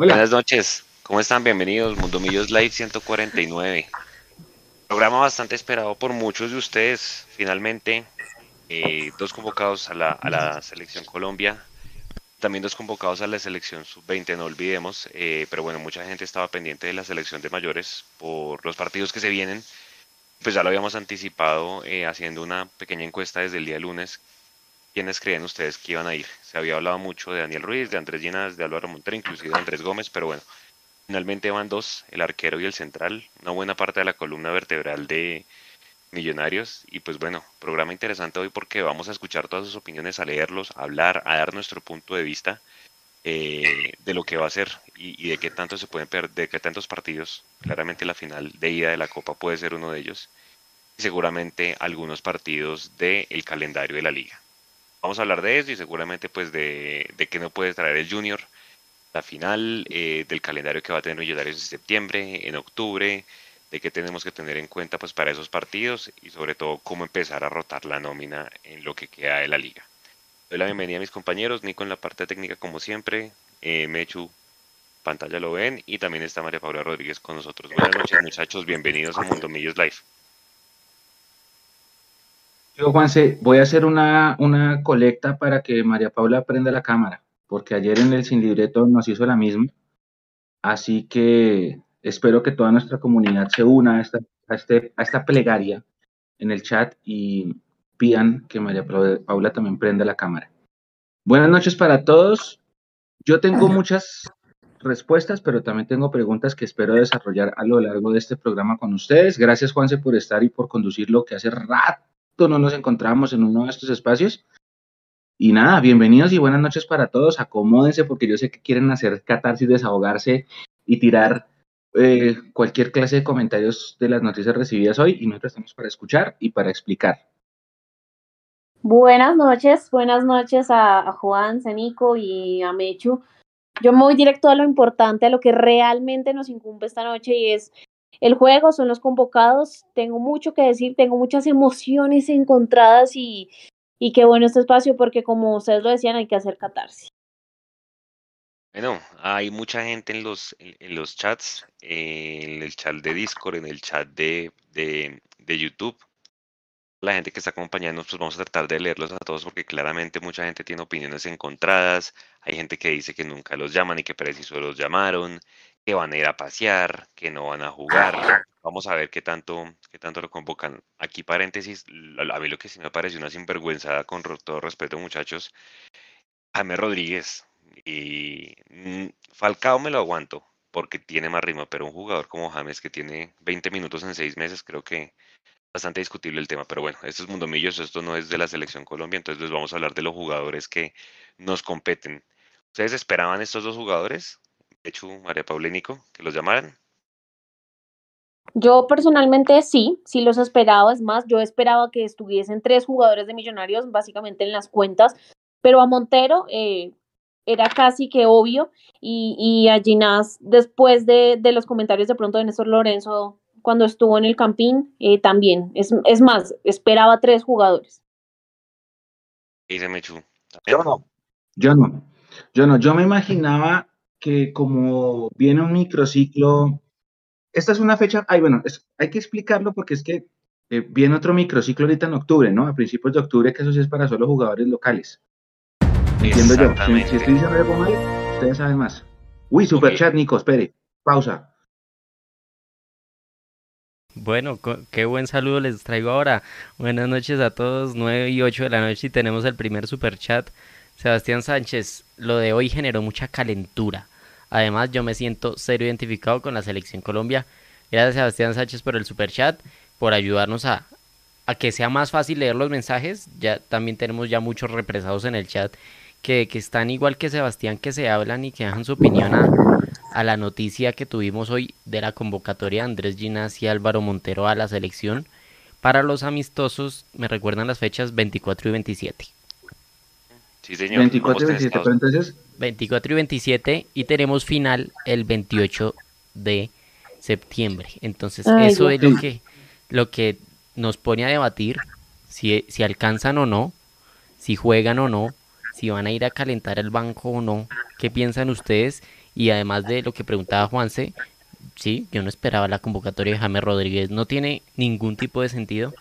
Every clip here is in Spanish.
Buenas noches, ¿cómo están? Bienvenidos, Mundo Millos Live 149. Programa bastante esperado por muchos de ustedes. Finalmente, eh, dos convocados a la, selección Colombia, también dos convocados a la selección sub-20, no olvidemos. Eh, pero bueno, mucha gente estaba pendiente de la selección de mayores por los partidos que se vienen. Pues ya lo habíamos anticipado eh, haciendo una pequeña encuesta desde el día lunes quiénes creen ustedes que iban a ir. Se había hablado mucho de Daniel Ruiz, de Andrés Llenas, de Álvaro Montero, inclusive de Andrés Gómez, pero bueno, finalmente van dos, el arquero y el central, una buena parte de la columna vertebral de Millonarios. Y pues bueno, programa interesante hoy porque vamos a escuchar todas sus opiniones, a leerlos, a hablar, a dar nuestro punto de vista eh, de lo que va a ser y, de qué tanto se pueden perder, de qué tantos partidos. Claramente la final de ida de la Copa puede ser uno de ellos. Y seguramente algunos partidos del calendario de la liga vamos a hablar de eso y seguramente pues de, de qué no puede traer el Junior, la final, eh, del calendario que va a tener Millonarios en septiembre, en octubre, de qué tenemos que tener en cuenta pues para esos partidos y sobre todo cómo empezar a rotar la nómina en lo que queda de la liga. Doy la bienvenida a mis compañeros, Nico en la parte técnica como siempre, eh, Mechu, pantalla lo ven y también está María Paula Rodríguez con nosotros. Buenas noches muchachos, bienvenidos a Mundo Millos Live. Yo, Juanse, voy a hacer una, una colecta para que María Paula prenda la cámara, porque ayer en el Sin Libreto nos hizo la misma. Así que espero que toda nuestra comunidad se una a esta, a este, a esta plegaria en el chat y pidan que María Paula también prenda la cámara. Buenas noches para todos. Yo tengo muchas respuestas, pero también tengo preguntas que espero desarrollar a lo largo de este programa con ustedes. Gracias, Juanse, por estar y por conducir lo que hace rato no nos encontramos en uno de estos espacios. Y nada, bienvenidos y buenas noches para todos. Acomódense porque yo sé que quieren hacer catarsis, desahogarse y tirar eh, cualquier clase de comentarios de las noticias recibidas hoy y nosotros estamos para escuchar y para explicar. Buenas noches, buenas noches a, Juan, Senico y a Mechu. Yo me voy directo a lo importante, a lo que realmente nos incumbe esta noche y es el juego, son los convocados. Tengo mucho que decir, tengo muchas emociones encontradas y, y qué bueno este espacio porque como ustedes lo decían, hay que hacer catarsis. Bueno, hay mucha gente en los, en, los chats, en el chat de Discord, en el chat de, de, de YouTube. La gente que está acompañando, pues vamos a tratar de leerlos a todos porque claramente mucha gente tiene opiniones encontradas. Hay gente que dice que nunca los llaman y que preciso los llamaron que van a ir a pasear, que no van a jugar. Vamos a ver qué tanto, qué tanto lo convocan. Aquí paréntesis, a mí lo que sí me parece una sinvergüenza, con todo respeto muchachos, Jaime Rodríguez. Y mm, Falcao me lo aguanto porque tiene más ritmo, pero un jugador como James que tiene 20 minutos en 6 meses, creo que bastante discutible el tema. Pero bueno, esto es Mundo Millos, esto no es de la selección Colombia, entonces les vamos a hablar de los jugadores que nos competen. ¿Ustedes esperaban estos dos jugadores? Hecho, María Paula y Nico, que los llamaran? Yo personalmente sí, sí los esperaba. Es más, yo esperaba que estuviesen tres jugadores de Millonarios básicamente en las cuentas, pero a Montero eh, era casi que obvio y, y a Ginás, después de, de, los comentarios de pronto de Néstor Lorenzo cuando estuvo en el Campín, eh, también. Es, es más, esperaba tres jugadores. ¿Y se me Yo no, yo no, yo no, yo me imaginaba que como viene un microciclo, esta es una fecha, ay, bueno, hay que explicarlo porque es que eh, viene otro microciclo ahorita en octubre, ¿no? A principios de octubre, que eso sí es para solo jugadores locales. Entiendo yo. Si, estoy diciendo algo mal, ustedes saben más. Uy, super chat, Nico, espere. Pausa. Bueno, qué buen saludo les traigo ahora. Buenas noches a todos, 9 y 8 de la noche y tenemos el primer super chat. Sebastián Sánchez, lo de hoy generó mucha calentura. Además, yo me siento serio identificado con la selección Colombia. Gracias Sebastián Sánchez por el super chat, por ayudarnos a, a que sea más fácil leer los mensajes. Ya también tenemos ya muchos represados en el chat que, que están igual que Sebastián, que se hablan y que dejan su opinión a, la noticia que tuvimos hoy de la convocatoria de Andrés Ginas y Álvaro Montero a la selección. Para los amistosos, me recuerdan las fechas 24 y 27. Sí, señor. 24 y 27, entonces 24 y 27 y tenemos final el 28 de septiembre. Entonces, eso es lo que, lo que nos pone a debatir si, si alcanzan o no, si juegan o no, si van a ir a calentar el banco o no, qué piensan ustedes Y además de lo que preguntaba Juanse, sí, yo no esperaba la convocatoria de James Rodríguez. No tiene ningún tipo de sentido.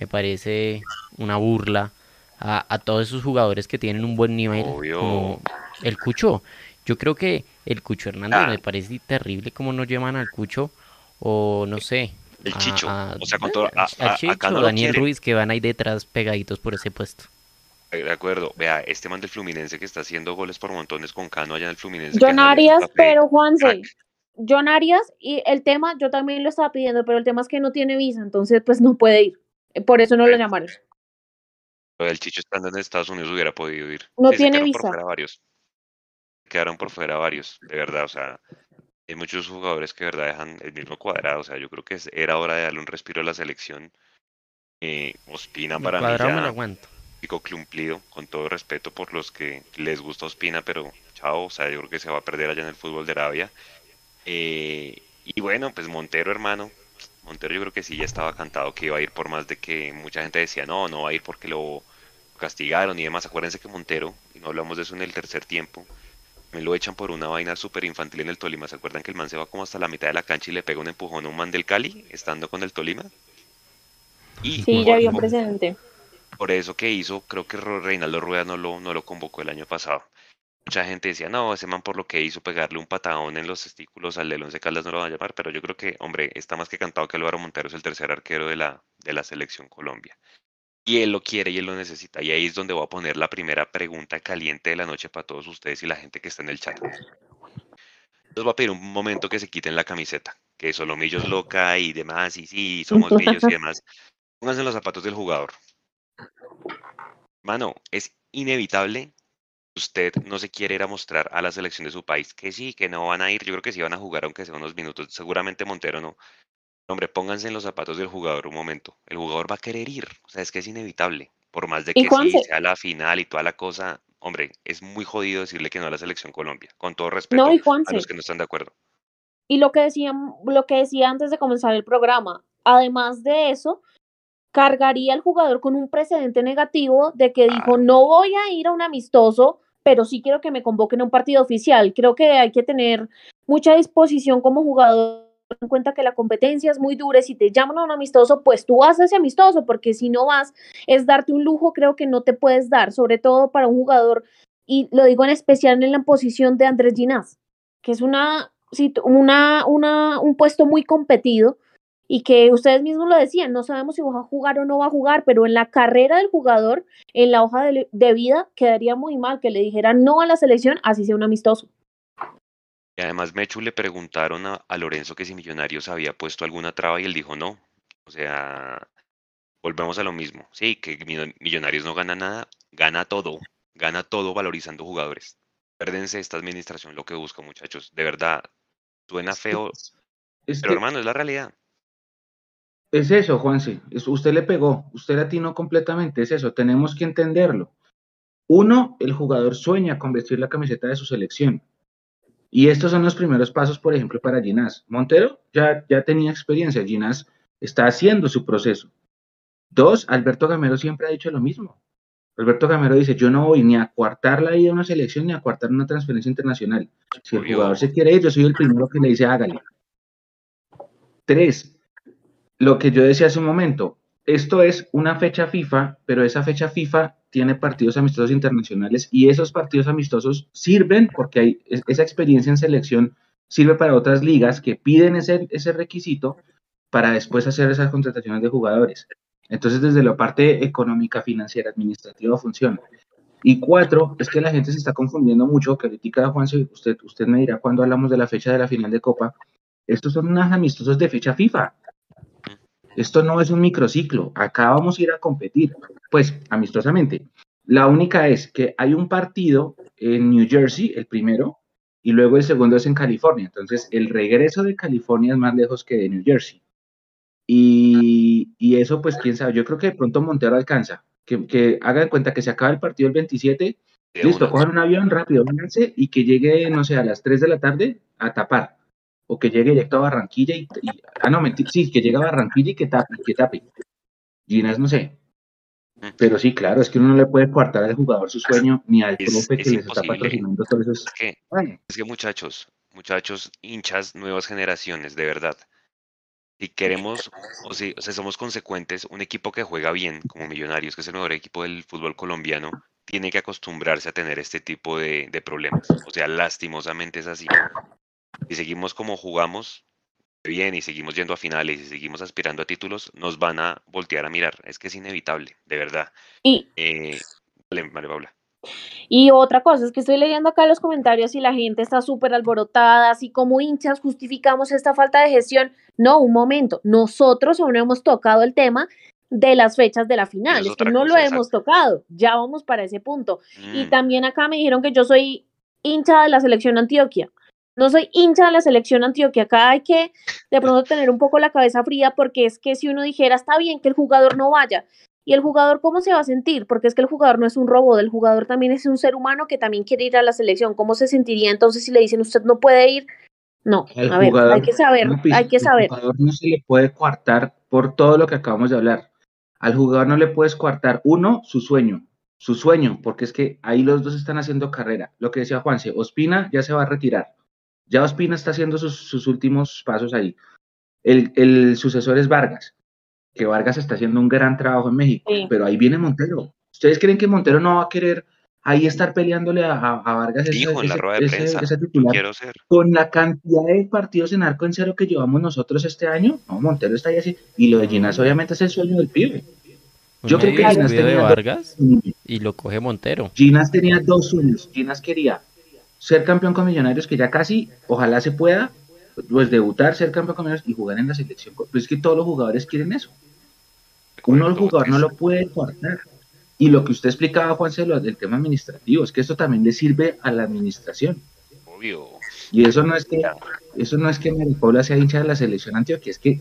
Me parece una burla a, todos esos jugadores que tienen un buen nivel, como el Cucho. Yo creo que el Cucho Hernández ah. me parece terrible como no llevan al Cucho, o no sé. El Chicho, o sea, con todo. A, Chicho, Daniel Ruiz, que van ahí detrás pegaditos por ese puesto. Eh, de acuerdo, vea, este man del Fluminense que está haciendo goles por montones con Cano allá en el Fluminense. John Arias, pero Juanse, John Arias, y el tema, yo también lo estaba pidiendo, pero el tema es que no tiene visa, entonces pues no puede ir. Por eso no lo llamaron. El Chicho estando en Estados Unidos hubiera podido ir. No tiene visa. Por fuera varios. Quedaron por fuera varios, de verdad, o sea, hay muchos jugadores que de verdad dejan el mismo cuadrado, o sea, yo creo que era hora de darle un respiro a la selección. Eh, Ospina para mí ya pico cumplido, con todo respeto por los que les gusta Ospina, pero chao, o sea, yo creo que se va a perder allá en el fútbol de Arabia. Eh, y bueno, pues Montero, hermano, Montero yo creo que sí ya estaba cantado que iba a ir por más de que mucha gente decía, no, no va a ir porque lo castigaron y demás. Acuérdense que Montero, y no hablamos de eso en el tercer tiempo, me lo echan por una vaina súper infantil en el Tolima. ¿Se acuerdan que el man se va como hasta la mitad de la cancha y le pega un empujón a un man del Cali, estando con el Tolima? Y sí, ya vio presente. Por eso que hizo, creo que Reinaldo Rueda no lo, no lo convocó el año pasado mucha gente decía, no, ese man por lo que hizo pegarle un patadón en los testículos al de Once Caldas no lo van a llamar, pero yo creo que, hombre, está más que cantado que Álvaro Montero es el tercer arquero de la, de la selección Colombia. Y él lo quiere y él lo necesita. Y ahí es donde voy a poner la primera pregunta caliente de la noche para todos ustedes y la gente que está en el chat. Les voy a pedir un momento que se quiten la camiseta, que Solomillos loca y demás, y sí, somos millos y demás. Pónganse los zapatos del jugador. Mano, es inevitable usted no se quiere ir a mostrar a la selección de su país, que sí, que no van a ir, yo creo que sí van a jugar aunque sea unos minutos, seguramente Montero no. Hombre, pónganse en los zapatos del jugador un momento, el jugador va a querer ir, o sea, es que es inevitable, por más de que sí sea la final y toda la cosa, hombre, es muy jodido decirle que no a la selección Colombia, con todo respeto a los que no están de acuerdo. Y lo que decía, lo que decía antes de comenzar el programa, además de eso, cargaría al jugador con un precedente negativo de que dijo, no voy a ir a un amistoso pero sí quiero que me convoquen a un partido oficial. Creo que hay que tener mucha disposición como jugador en cuenta que la competencia es muy dura si te llaman a un amistoso, pues tú vas a ese amistoso, porque si no vas, es darte un lujo, creo que no te puedes dar, sobre todo para un jugador, y lo digo en especial en la posición de Andrés Ginás, que es una, una, una, un puesto muy competido, y que ustedes mismos lo decían, no sabemos si va a jugar o no va a jugar, pero en la carrera del jugador, en la hoja de, vida, quedaría muy mal que le dijeran no a la selección, así sea un amistoso. Y además, Mechu le preguntaron a, a, Lorenzo que si Millonarios había puesto alguna traba y él dijo no. O sea, volvemos a lo mismo. Sí, que Millonarios no gana nada, gana todo. Gana todo valorizando jugadores. Pérdense esta administración lo que busca, muchachos. De verdad, suena feo, pero hermano, es la realidad. Es eso, Juanse. usted le pegó, usted atinó completamente. Es eso, tenemos que entenderlo. Uno, el jugador sueña con vestir la camiseta de su selección. Y estos son los primeros pasos, por ejemplo, para Ginás. Montero ya, ya tenía experiencia. Ginás está haciendo su proceso. Dos, Alberto Gamero siempre ha dicho lo mismo. Alberto Gamero dice, yo no voy ni a cuartar la ida a una selección ni a cuartar una transferencia internacional. Si el jugador se quiere ir, yo soy el primero que le dice, hágale. Tres, lo que yo decía hace un momento, esto es una fecha FIFA, pero esa fecha FIFA tiene partidos amistosos internacionales y esos partidos amistosos sirven porque hay esa experiencia en selección sirve para otras ligas que piden ese, requisito para después hacer esas contrataciones de jugadores. Entonces, desde la parte económica, financiera, administrativa funciona. Y cuatro, es que la gente se está confundiendo mucho, que ahorita Juan, usted, usted me dirá cuando hablamos de la fecha de la final de Copa, estos son unos amistosos de fecha FIFA. Esto no es un microciclo, acá vamos a ir a competir, pues amistosamente. La única es que hay un partido en New Jersey, el primero, y luego el segundo es en California. Entonces, el regreso de California es más lejos que de New Jersey. Y, eso, pues, quién sabe, yo creo que de pronto Montero alcanza. Que, que haga de cuenta que se acaba el partido el 27, listo, cojan un avión rápido, vénganse y que llegue, no sé, a las 3 de la tarde a tapar o que llegue directo a Barranquilla y, ah no, mentira, sí, que llegue a Barranquilla y que tape, que tape. Ginas, no sé. Mm. Pero sí, claro, es que uno no le puede coartar al jugador su sueño ni al profe que les está patrocinando. es, que, es que muchachos, muchachos, hinchas, nuevas generaciones, de verdad. Si queremos, o si, o sea, somos consecuentes, un equipo que juega bien, como Millonarios, que es el mejor equipo del fútbol colombiano, tiene que acostumbrarse a tener este tipo de, de problemas. O sea, lastimosamente es así. Si seguimos como jugamos, bien y seguimos yendo a finales y seguimos aspirando a títulos, nos van a voltear a mirar. Es que es inevitable, de verdad. Y, eh, vale, vale, Paula. Y otra cosa es que estoy leyendo acá los comentarios y la gente está súper alborotada, así como hinchas justificamos esta falta de gestión. No, un momento, nosotros aún no hemos tocado el tema de las fechas de la final, es, que no lo hemos tocado, ya vamos para ese punto. Y mm. también acá me dijeron que yo soy hincha de la selección Antioquia. No soy hincha de la selección Antioquia, acá hay que de pronto tener un poco la cabeza fría porque es que si uno dijera, está bien que el jugador no vaya, ¿Y el jugador cómo se va a sentir? Porque es que el jugador no es un robot, el jugador también es un ser humano que también quiere ir a la selección. ¿Cómo se sentiría entonces si le dicen usted no puede ir? No, a ver, hay que saber, hay que saber. Al jugador no se le puede coartar por todo lo que acabamos de hablar. Al jugador no le puedes coartar, uno, su sueño, su sueño, porque es que ahí los dos están haciendo carrera. Lo que decía Juanse, Ospina ya se va a retirar. Ya Ospina está haciendo sus, últimos pasos ahí. El, el sucesor es Vargas que Vargas está haciendo un gran trabajo en México, pero ahí viene Montero. ¿Ustedes creen que Montero no va a querer ahí estar peleándole a, Vargas ese, en la rueda de prensa, Quiero ser. Con la cantidad de partidos en arco en cero que llevamos nosotros este año, no, Montero está ahí así. Y lo de Ginas obviamente es el sueño del pibe. Yo creo que Ginas tenía Vargas y lo coge Montero. Ginas tenía dos sueños. Ginas quería ser campeón con Millonarios, que ya casi, ojalá se pueda, pues debutar, ser campeón con Millonarios y jugar en la selección. Pues es que todos los jugadores quieren eso. Uno, el jugador, no lo puede cortar. Y lo que usted explicaba, Juan Celo, del tema administrativo, es que esto también le sirve a la administración. Obvio. Y eso no es que, eso no es que Maripola sea hincha de la selección Antioquia, es que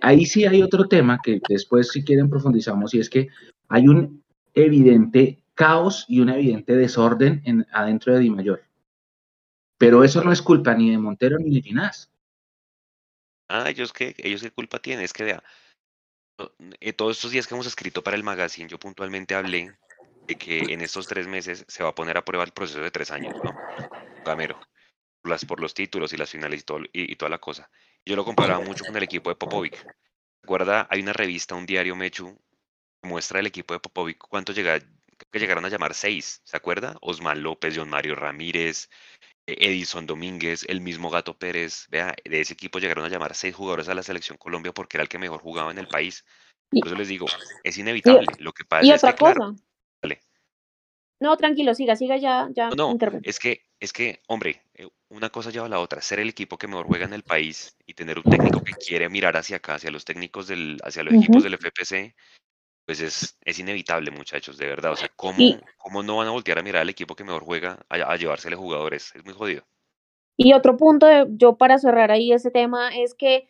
ahí sí hay otro tema que después si quieren profundizamos, y es que hay un evidente caos y un evidente desorden en, adentro de Di Mayor. Pero eso no es culpa ni de Montero ni de Ginás. Ah, ellos qué, ellos qué culpa tienen, es que vea, eh, todos estos días que hemos escrito para el magazine, yo puntualmente hablé de que en estos tres meses se va a poner a prueba el proceso de tres años, ¿no? Gamero, por, las, por los títulos y las finales y, y, toda la cosa. Yo lo comparaba mucho con el equipo de Popovic. ¿Recuerda? Hay una revista, un diario Mechu, que muestra el equipo de Popovic cuánto llega, que llegaron a llamar seis, ¿se acuerda? Osman López, John Mario Ramírez, Edison Domínguez, el mismo Gato Pérez, vea, de ese equipo llegaron a llamar seis jugadores a la selección Colombia porque era el que mejor jugaba en el país. Por eso les digo, es inevitable. lo que pasa es que, cosa. No, tranquilo, siga, siga ya, ya. No, es que, es que, hombre, eh, una cosa lleva a la otra. Ser el equipo que mejor juega en el país y tener un técnico que quiere mirar hacia acá, hacia los técnicos del, hacia los equipos del FPC, pues es, es inevitable, muchachos, de verdad. O sea, ¿cómo, ¿cómo no van a voltear a mirar al equipo que mejor juega a, a llevársele jugadores? Es muy jodido. Y otro punto, yo para cerrar ahí ese tema, es que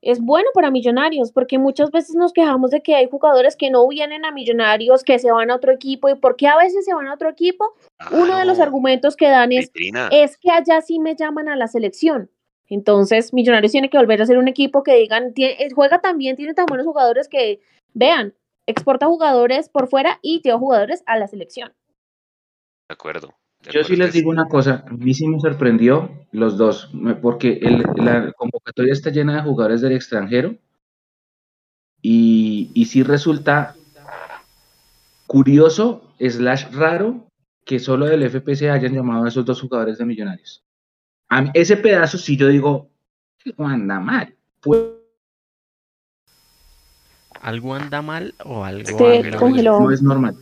es bueno para Millonarios, porque muchas veces nos quejamos de que hay jugadores que no vienen a Millonarios, que se van a otro equipo, y por qué a veces se van a otro equipo, uno de los argumentos que dan es, es que allá sí me llaman a la selección. Entonces, Millonarios tiene que volver a ser un equipo que digan, juega también, tiene tan buenos jugadores que, vean, exporta jugadores por fuera y lleva jugadores a la selección. De acuerdo. Yo sí les digo una cosa, a mí sí me sorprendió los dos, porque la convocatoria está llena de jugadores del extranjero y, y sí resulta curioso, slash raro, que solo del FPC hayan llamado a esos dos jugadores de Millonarios. A ese pedazo sí yo digo, anda mal. Pues, ¿Algo anda mal o algo no es normal?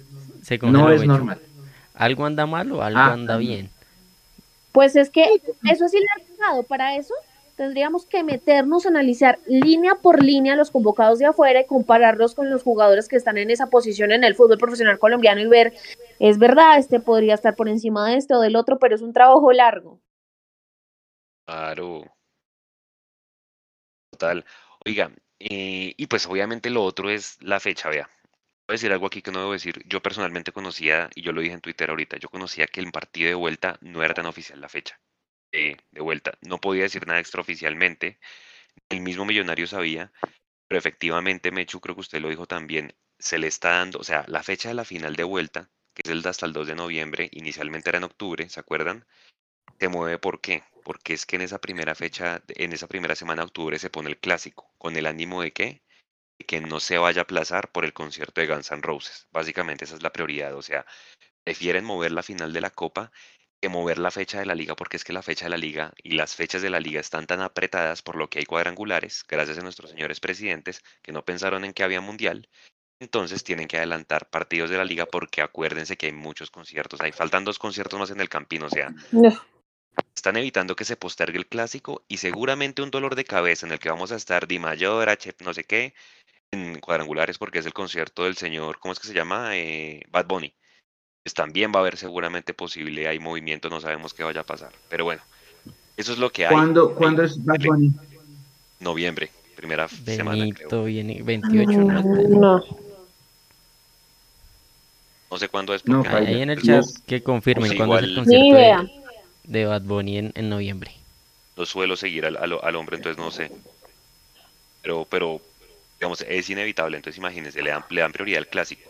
no es normal. ¿Algo anda mal o algo ah, anda bien? Pues es que eso sí le ha Para eso tendríamos que meternos a analizar línea por línea los convocados de afuera y compararlos con los jugadores que están en esa posición en el fútbol profesional colombiano y ver, es verdad, este podría estar por encima de este o del otro, pero es un trabajo largo. Claro. Total. Oiga, eh, y pues obviamente lo otro es la fecha, vea. Voy a decir algo aquí que no debo decir. Yo personalmente conocía, y yo lo dije en Twitter ahorita, yo conocía que el partido de vuelta no era tan oficial la fecha de vuelta. No podía decir nada extraoficialmente. El mismo Millonario sabía, pero efectivamente, Mechu, creo que usted lo dijo también, se le está dando, o sea, la fecha de la final de vuelta, que es el de hasta el 2 de noviembre, inicialmente era en octubre, ¿se acuerdan? Se mueve ¿por qué? Porque es que en esa primera fecha, en esa primera semana de octubre se pone el clásico, con el ánimo de que, que no se vaya a aplazar por el concierto de Guns N' Roses. Básicamente esa es la prioridad, o sea, prefieren mover la final de la Copa que mover la fecha de la liga, porque es que la fecha de la liga y las fechas de la liga están tan apretadas por lo que hay cuadrangulares, gracias a nuestros señores presidentes que no pensaron en que había mundial. Entonces tienen que adelantar partidos de la liga porque acuérdense que hay muchos conciertos. Ahí faltan dos conciertos más en el Campín, o sea, están evitando que se postergue el clásico y seguramente un dolor de cabeza en el que vamos a estar Di Mayor, H, no sé qué, en cuadrangulares porque es el concierto del señor, ¿cómo es que se llama? Eh, Bad Bunny pues también va a haber seguramente posible, hay movimiento, no sabemos qué vaya a pasar. Pero bueno, eso es lo que hay. ¿Cuándo, ¿cuándo es Bad Bunny? Noviembre, primera semana. Creo. Viene 28, ¿no? No. No sé cuándo es. No, ahí en el chat que confirmen Pues cuándo es el concierto Ni idea. de, de Bad Bunny en, en noviembre. No suelo seguir al, al- al hombre, entonces no sé. Pero, pero, digamos, es inevitable. Entonces imagínense, le dan, le dan prioridad al clásico.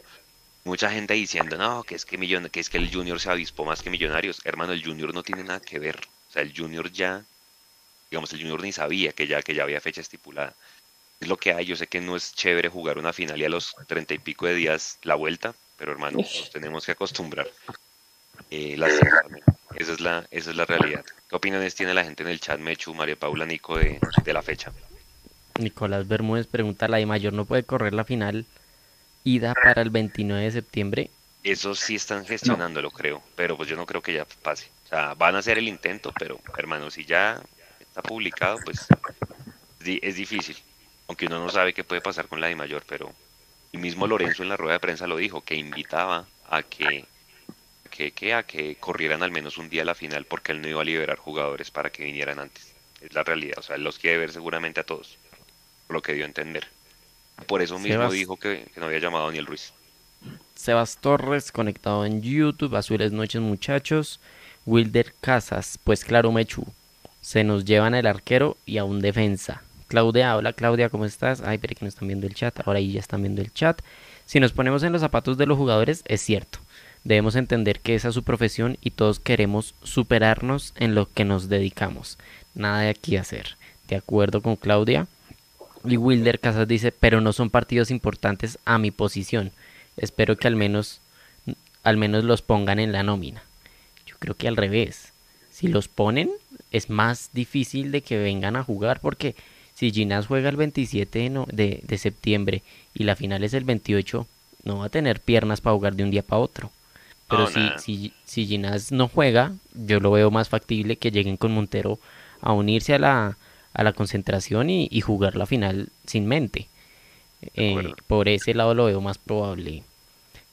Mucha gente diciendo, no, que es que, millon que es que el Junior se avispó más que Millonarios. Hermano, el Junior no tiene nada que ver. O sea, el Junior ya, digamos, el Junior ni sabía que ya, que ya había fecha estipulada. Es lo que hay. Yo sé que no es chévere jugar una final y a los treinta y pico de días la vuelta, pero hermano, nos tenemos que acostumbrar. Eh. Esa es la, esa es la realidad. ¿Qué opiniones tiene la gente en el chat, Mechu, María Paula, Nico, de, de la fecha? Nicolás Bermúdez pregunta, ¿la de Mayor no puede correr la final ida para el 29 de septiembre? Eso sí están gestionándolo, creo, pero pues yo no creo que ya pase. O sea, van a hacer el intento, pero hermano, si ya está publicado, pues es difícil. Aunque uno no sabe qué puede pasar con la de mayor, pero el mismo Lorenzo en la rueda de prensa lo dijo, que invitaba a que, que, que a que corrieran al menos un día a la final porque él no iba a liberar jugadores para que vinieran antes. Es la realidad, o sea, él los quiere ver seguramente a todos, por lo que dio a entender. Por eso mismo Sebas. dijo que, que no había llamado a Daniel Ruiz. Sebas Torres conectado en YouTube, Azules Noches muchachos, Wilder Casas, pues claro Mechu, se nos llevan el arquero y a un defensa. Claudia, hola Claudia, ¿cómo estás? Ay, pero que no están viendo el chat, ahora ahí ya están viendo el chat. Si nos ponemos en los zapatos de los jugadores, es cierto. Debemos entender que esa es su profesión y todos queremos superarnos en lo que nos dedicamos. Nada de aquí hacer. De acuerdo con Claudia. Y Wilder Casas dice, pero no son partidos importantes a mi posición. Espero que al menos, al menos los pongan en la nómina. Yo creo que al revés. Si los ponen, es más difícil de que vengan a jugar porque si Ginás juega el 27 de, de, de septiembre y la final es el 28, no va a tener piernas para jugar de un día para otro. Pero No, si, si, si Ginás no juega, yo lo veo más factible que lleguen con Montero a unirse a la, a la concentración y, y jugar la final sin mente. Eh, por ese lado lo veo más probable.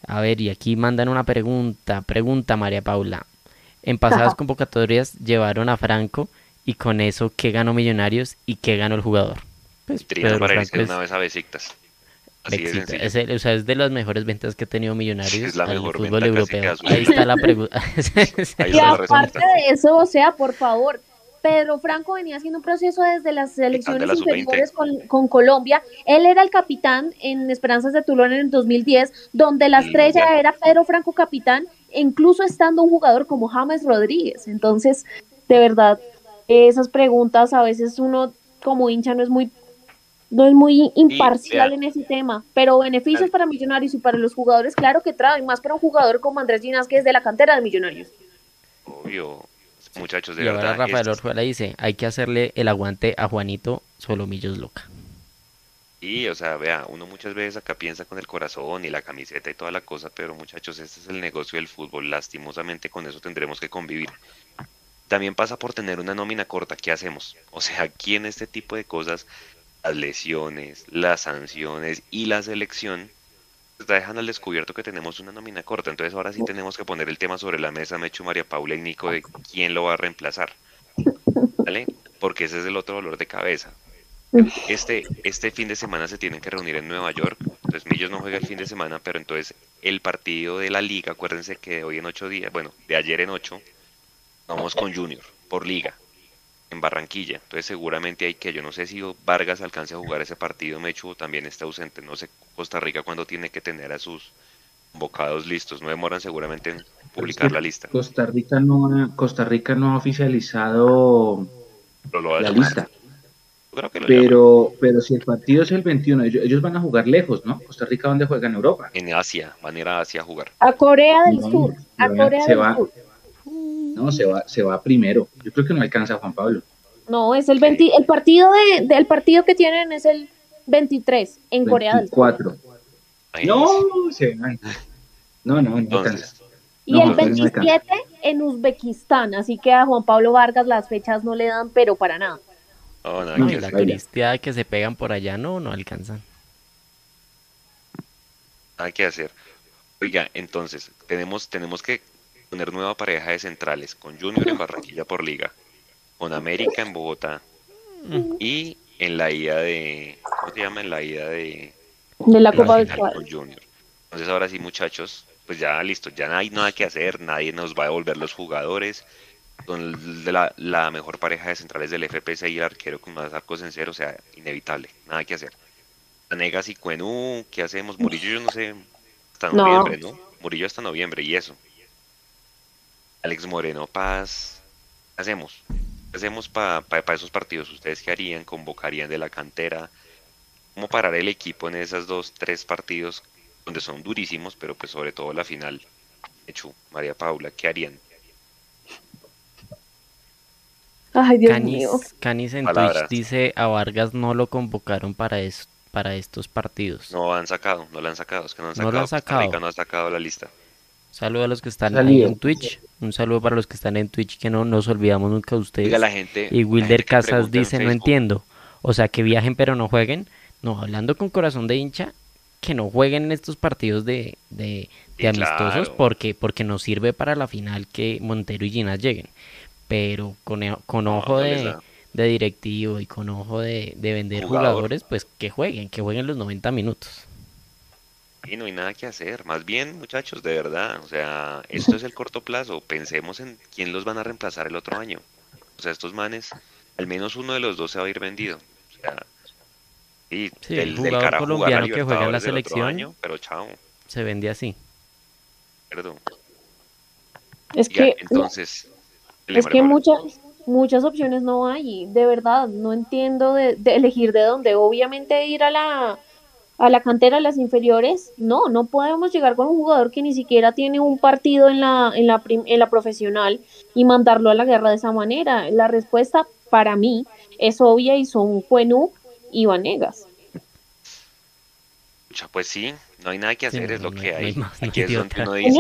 A ver, y aquí mandan una pregunta. Pregunta María Paula. En pasadas convocatorias llevaron a Franco y con eso, ¿qué ganó Millonarios y qué ganó el jugador? Pues Pedro Franco es, una vez a Besiktas. Así. Es el- o sea, es de las mejores ventas que ha tenido Millonarios Es la al mejor fútbol europeo. Ahí está la pregunta. Y aparte de eso, o sea, por favor, Pedro Franco venía haciendo un proceso desde las selecciones la sub-20. inferiores con, con Colombia. Él era el capitán en Esperanzas de Tulón en el 2010, donde la estrella era Pedro Franco capitán, incluso estando un jugador como James Rodríguez. Entonces, de verdad, esas preguntas a veces uno como hincha no es muy no es muy imparcial en ese tema, pero beneficios para Millonarios y para los jugadores, claro que trae, más para un jugador como Andrés Ginas, que es de la cantera de Millonarios. Obvio. Muchachos, de Y ahora verdad. Rafael estas- Orjuela dice, hay que hacerle el aguante a Juanito Solomillos Loca. Sí, o sea, vea, uno muchas veces acá piensa con el corazón y la camiseta y toda la cosa, pero muchachos, este es el negocio del fútbol. Lastimosamente con eso tendremos que convivir. También pasa por tener una nómina corta. ¿Qué hacemos? O sea, aquí en este tipo de cosas, las lesiones, las sanciones y la selección pues, dejan al descubierto que tenemos una nómina corta. Entonces ahora sí tenemos que poner el tema sobre la mesa, Mechu, María Paula y Nico, de quién lo va a reemplazar. ¿Vale? Porque ese es el otro dolor de cabeza. Este, este fin de semana se tienen que reunir en Nueva York. Entonces Millos no juega el fin de semana, pero entonces el partido de la liga, acuérdense que de hoy en ocho días, bueno, de ayer en ocho, vamos con Junior por liga. En Barranquilla. Entonces seguramente hay que, yo no sé si Vargas alcance a jugar ese partido, Mechu también está ausente, no sé Costa Rica cuándo tiene que tener a sus convocados listos, no demoran seguramente en publicar la lista. Costa Rica no ha, Costa Rica no ha oficializado la lista. pero, pero si el partido es el 21, ellos, van a jugar lejos, ¿no? Costa Rica, ¿dónde juega? En Europa. En Asia, van a ir a Asia a jugar. A Corea del Sur. A Corea del Sur. No, se va, se va primero. Yo creo que no alcanza Juan Pablo. No, es el 20, el partido de, del partido que tienen es el 23 en Corea del Sur. No, se No, no, no alcanza. Y el 27 en Uzbekistán, así que a Juan Pablo Vargas las fechas no le dan, pero para nada. Oh, no, la cristiada que se pegan por allá no, no alcanzan. Hay que hacer. Oiga, entonces, tenemos, tenemos que poner nueva pareja de centrales, con Junior en Barranquilla por liga, con América en Bogotá y en la ida de, ¿cómo se llama? En la ida de, de la Copa Virtual con Junior. Entonces ahora sí, muchachos, pues ya listo, ya no hay nada que hacer, nadie nos va a devolver los jugadores. Con la, la mejor pareja de centrales del FPC y el arquero con más arcos en cero, o sea, inevitable, nada que hacer. Negas y Cuenú, ¿qué hacemos? Murillo, yo no sé, hasta noviembre, ¿no? Murillo hasta noviembre y eso. Alex Moreno Paz, ¿qué hacemos? ¿Qué hacemos para esos partidos? ¿Ustedes qué harían? ¿Convocarían de la cantera? ¿Cómo parar el equipo en esos dos, tres partidos donde son durísimos, pero pues sobre todo la final? Hecho, María Paula, ¿qué harían? Ay, Dios mío. Canis en Twitch dice a Vargas no lo convocaron para para estos partidos. No han sacado, no lo han sacado, es que no han sacado. No lo han sacado. No ha sacado la lista. Saludos a los que están ahí en Twitch. Un saludo para los que están en Twitch, que no nos olvidamos nunca de ustedes. la gente, y Wilder Casas dice, no entiendo. O sea, que viajen pero no jueguen. No, hablando con corazón de hincha, que no jueguen en estos partidos de, de, amistosos porque, porque nos sirve para la final que Montero y Ginas lleguen. Pero con, e, con ojo de, de, directivo y con ojo de, vender jugadores, pues que jueguen, que jueguen los 90 minutos. Y no hay nada que hacer. Más bien, muchachos, de verdad, o sea, esto es el corto plazo. Pensemos en quién los van a reemplazar el otro año. O sea, estos manes, al menos uno de los dos se va a ir vendido. O sea, y el jugador colombiano que juega en la selección, pero chao. Se vende así. Perdón. Es que, entonces, es que muchas, muchas opciones no hay. De verdad, no entiendo de elegir de dónde. Obviamente ir a la a la cantera de las inferiores, no, no podemos llegar con un jugador que ni siquiera tiene un partido en la, en la, en la profesional y mandarlo a la guerra de esa manera. La respuesta para mí es obvia y son Juenú y Vanegas. Pues sí, no hay nada que hacer, es lo que hay. aquí, es donde uno dice,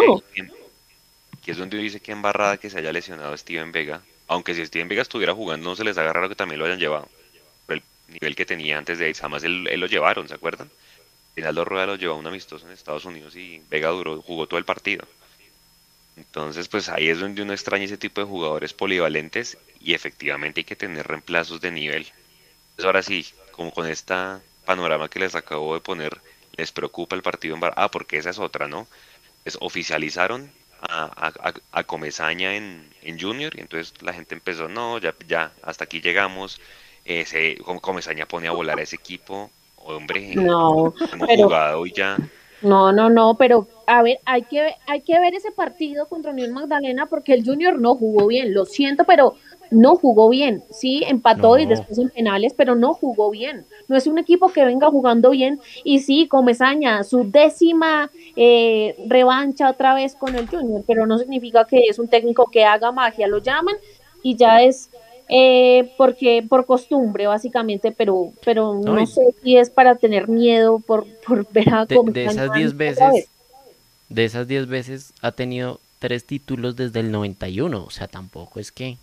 aquí es donde uno dice que embarrada que se haya lesionado Steven Vega. Aunque si Steven Vega estuviera jugando, no se les haga raro que también lo hayan llevado nivel que tenía antes de Jamás él, lo llevaron, ¿se acuerdan? Finaldo Rueda lo llevó a un amistoso en Estados Unidos y Vega duró, jugó todo el partido. Entonces, pues ahí es donde uno extraña ese tipo de jugadores polivalentes y efectivamente hay que tener reemplazos de nivel. Entonces, ahora sí, como con esta panorama que les acabo de poner, les preocupa el partido en Bar Ah, porque esa es otra, ¿no? Es oficializaron a, a, a Comezaña en, Junior y entonces la gente empezó, no, ya, hasta aquí llegamos, ese, como Comesaña pone a volar a ese equipo, hombre, no, hemos jugado y ya. No, no, no, pero a ver, hay que, hay que ver ese partido contra Unión Magdalena porque el Junior no jugó bien, lo siento, pero no jugó bien. Sí, empató y después en penales, pero no jugó bien. No es un equipo que venga jugando bien. Y sí, Comesaña, su décima eh, revancha otra vez con el Junior, pero no significa que es un técnico que haga magia. Lo llaman y ya es eh, porque por costumbre básicamente, pero pero no, sé si es para tener miedo por, por ver a de, de esas 10 veces de esas 10 veces ha tenido tres títulos desde el 91, o sea, tampoco es que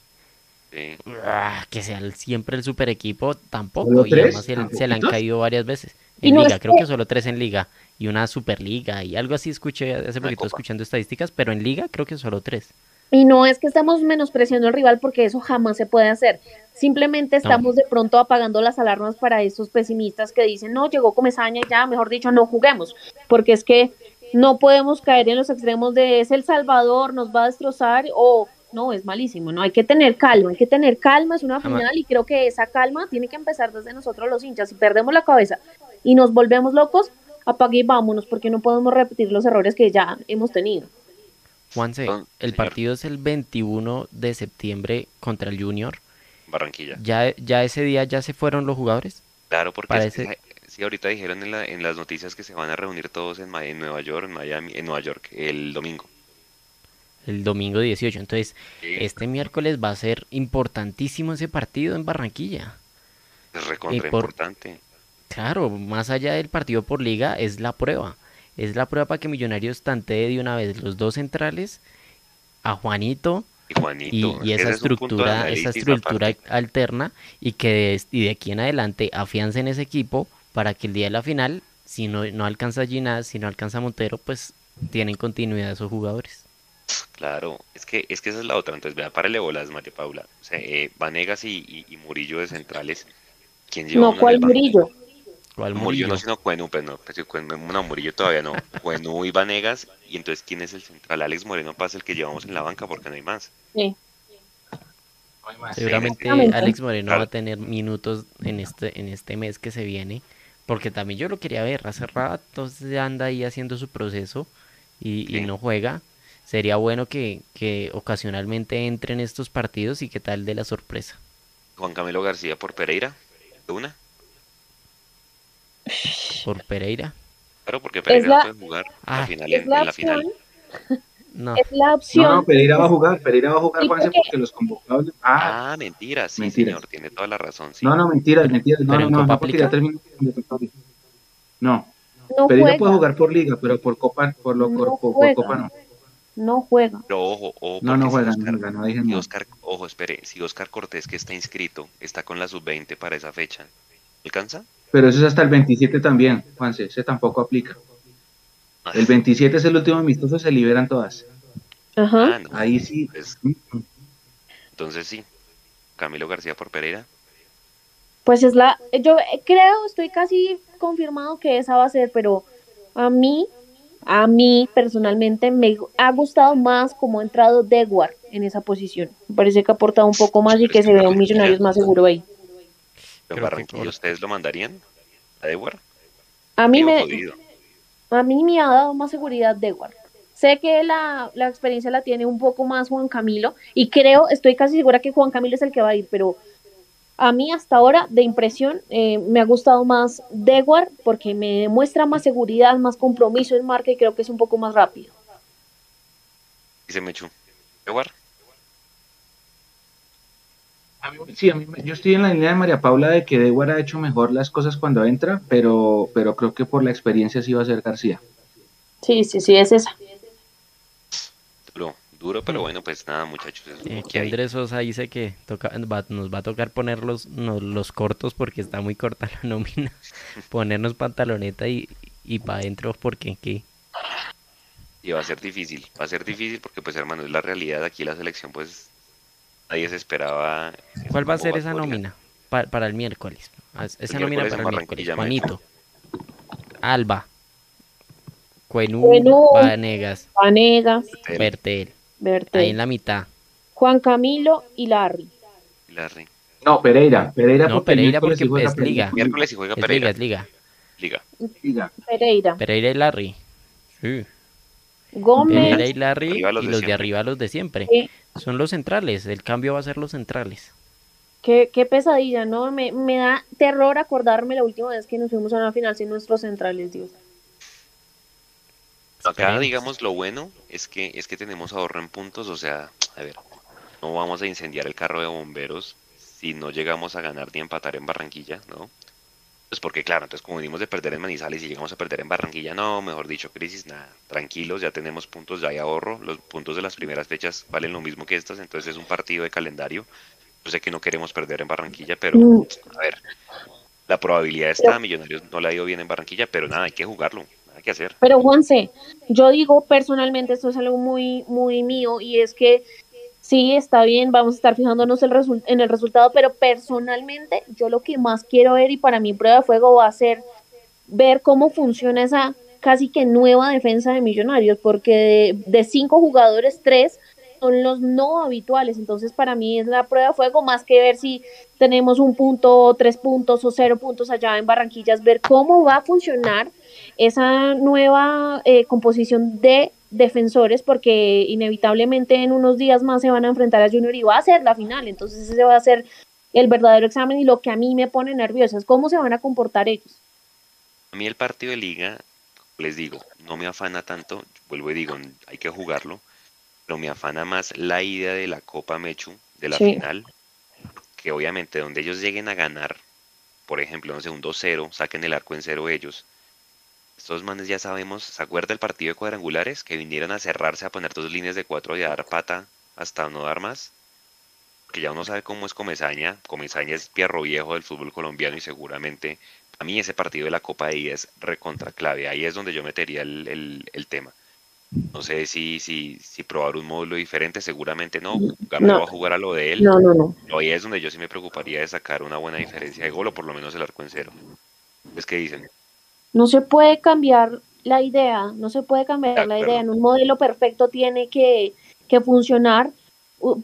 ah, que sea siempre el super equipo, tampoco, y además se, le han caído varias veces. En liga, creo que solo tres en liga y una superliga y algo así escuché hace poquito escuchando estadísticas, pero en liga creo que solo tres. Y no es que estemos menospreciando al rival porque eso jamás se puede hacer. Simplemente estamos de pronto apagando las alarmas para esos pesimistas que dicen, no, llegó Comesaña y ya, mejor dicho, no juguemos. Porque es que no podemos caer en los extremos de es El Salvador, nos va a destrozar o, no, es malísimo, no hay que tener calma, hay que tener calma, es una final y creo que esa calma tiene que empezar desde nosotros los hinchas. Si perdemos la cabeza y nos volvemos locos, apague y vámonos, porque no podemos repetir los errores que ya hemos tenido. Juanse, Don- el señor. partido es el 21 de septiembre contra el Junior. Barranquilla. ¿Ya, ya ese día ya se fueron los jugadores? Claro, porque Parece- es que, sí, ahorita dijeron en, la- en las noticias que se van a reunir todos en, Nueva York, en Miami, en Nueva York, el domingo. El domingo 18. Entonces, Sí, este miércoles va a ser importantísimo ese partido en Barranquilla. es recontra por- importante. Claro, más allá del partido por liga, es la prueba. Es la prueba para que Millonarios tantee de una vez los dos centrales, a Juanito Y Juanito, y, esa es estructura, esa estructura aparte. alterna y que de, y de aquí en adelante afiancen ese equipo para que el día de la final, si no, no alcanza Ginás, si no alcanza Montero, pues tienen continuidad esos jugadores. Claro, es que, es que esa es la otra. Entonces, vea, párale bolas, María Paula. O sea, eh, Vanegas y, y- y Murillo de centrales. ¿Quién lleva No, ¿cuál? Murillo? ¿Cuál Murillo Murillo? no, sino Cuenú, pues no, pues sí, Cuenú, no, Murillo todavía no. Cuenú y Vanegas, y entonces, ¿quién es el central? Alex Moreno pasa el que llevamos en la banca porque no hay más. Sí. No hay más. Seguramente. Alex Moreno Claro. va a tener minutos en este, en este mes que se viene, porque también yo lo quería ver, hace rato entonces anda ahí haciendo su proceso y, no juega. Sería bueno que, que ocasionalmente entre en estos partidos y qué tal de la sorpresa. Juan Camilo García por Pereira, de una. Por Pereira. Claro, porque Pereira la- no puede jugar Ah. la final Es en, la en la final. No, es la No, opción. no, Pereira va a jugar, Pereira va a jugar, Juanse, porque- porque los convocados. Ah, Ah, mentira, sí, Mentiras. señor, tiene toda la razón. Sí. no, no, mentiras, mentiras. No, ¿Pero no, no, no, porque ya terminó. No, no Pereira juega, puede jugar por liga, pero por Copa, por, lo, No por- por juega. Copa no. no juega. Pero ojo, ojo, No, no si juega, no Oscar- juega, no dije si no. Oscar, ojo, espere, si Oscar Cortés, que está inscrito, está con la sub-20 para esa fecha, ¿alcanza? Pero eso es hasta el 27 también, Juanse, ese tampoco aplica. El 27 es el último amistoso, se liberan todas. Ajá. ah, no, Ahí sí. pues, entonces sí. Camilo García por Pereira. Pues es la, yo creo, estoy casi confirmado que esa va a ser, pero a mí, a mí personalmente me ha gustado más cómo ha entrado Dewar en esa posición. Me parece que ha aportado un poco más y que se ve un Millonarios más seguro ahí. ¿En Creo que Barranquilla por- ustedes lo mandarían? ¿A Dewar? A mí Digo, me, jodido. a mí me ha dado más seguridad Dewar. Sé que la, la experiencia la tiene un poco más Juan Camilo y creo, estoy casi segura que Juan Camilo es el que va a ir, pero a mí hasta ahora de impresión eh, me ha gustado más Dewar porque me demuestra más seguridad, más compromiso en marca y creo que es un poco más rápido. Dice Mechu. ¿Dewar? A mí- Sí, a mí me- yo estoy en la línea de María Paula de que Dewar ha hecho mejor las cosas cuando entra, pero, pero creo que por la experiencia sí va a ser García. Sí, sí, sí, es esa. Duro, duro, pero bueno, pues nada, muchachos. es Eh, que. Andrés Sosa dice que toca, va- nos va a tocar poner los, no- los cortos porque está muy corta la nómina. Ponernos pantaloneta y, y para adentro porque ¿qué? Y va a ser difícil, va a ser difícil porque pues hermano, es la realidad aquí la selección pues nadie se esperaba. ¿Cuál va a ser esa nómina Pa- para el miércoles? Ah, Esa El nómina miércoles para el miércoles. Juanito, Alba, Cuenú, Cuenú. Vanegas, Vanegas, El- Bertel, ahí en la mitad. Juan Camilo y Larry. Larry. No, Pereira, Pereira No, porque Pereira juega es Pereira. liga. Miércoles y juega Es Pereira. liga, es liga. Liga. Liga. Pereira, Pereira y Larry. Sí. Gómez, Pereira y Larry y de los de siempre. arriba los de siempre. Sí. Son los centrales, el cambio va a ser los centrales. Qué, qué pesadilla, ¿no? Me, me da terror acordarme la última vez que nos fuimos a una final sin nuestros centrales, Dios. Acá digamos lo bueno es que es que tenemos ahorro en puntos, o sea, a ver, no vamos a incendiar el carro de bomberos si no llegamos a ganar ni empatar en Barranquilla, ¿no? Pues porque claro, entonces como venimos de perder en Manizales y llegamos a perder en Barranquilla, no, mejor dicho, crisis, nada, tranquilos, ya tenemos puntos, ya hay ahorro, los puntos de las primeras fechas valen lo mismo que estas, entonces es un partido de calendario. Yo sé que no queremos perder en Barranquilla, pero Mm. a ver, la probabilidad está, Millonarios no le ha ido bien en Barranquilla, pero nada, hay que jugarlo, nada que hacer. Pero Juanse, yo digo personalmente, esto es algo muy, muy mío, y es que sí, está bien, vamos a estar fijándonos el en el resultado, pero personalmente yo lo que más quiero ver y para mi prueba de fuego va a ser ver cómo funciona esa casi que nueva defensa de Millonarios, porque de, cinco jugadores, tres son los no habituales. Entonces, para mí es la prueba de fuego, más que ver si tenemos un punto, tres puntos o cero puntos allá en Barranquilla, es ver cómo va a funcionar esa nueva eh, composición de defensores, porque inevitablemente en unos días más se van a enfrentar a Junior y va a ser la final. Entonces, ese va a ser el verdadero examen y lo que a mí me pone nerviosa es cómo se van a comportar ellos. A mí el partido de liga, les digo, no me afana tanto, vuelvo y digo, hay que jugarlo, pero me afana más la idea de la Copa Mechu, de la final, que obviamente donde ellos lleguen a ganar, por ejemplo, no sé, un 2-0, saquen el arco en cero ellos. Estos manes ya sabemos, ¿se acuerda el partido de cuadrangulares? Que vinieron a cerrarse, a poner dos líneas de cuatro y a dar pata hasta no dar más. Que ya uno sabe cómo es Comesaña. Comesaña es pierro viejo del fútbol colombiano y seguramente a mí ese partido de la Copa de I es recontra clave. Ahí es donde yo metería el, el tema. No sé si, si, si probar un módulo diferente, seguramente no. Gamero va a jugar a lo de él. No, no, no. Ahí es donde yo sí me preocuparía de sacar una buena diferencia de gol o por lo menos el arco en cero. ¿Es que dicen? No se puede cambiar la idea, no se puede cambiar la idea. En un modelo perfecto tiene que, que funcionar.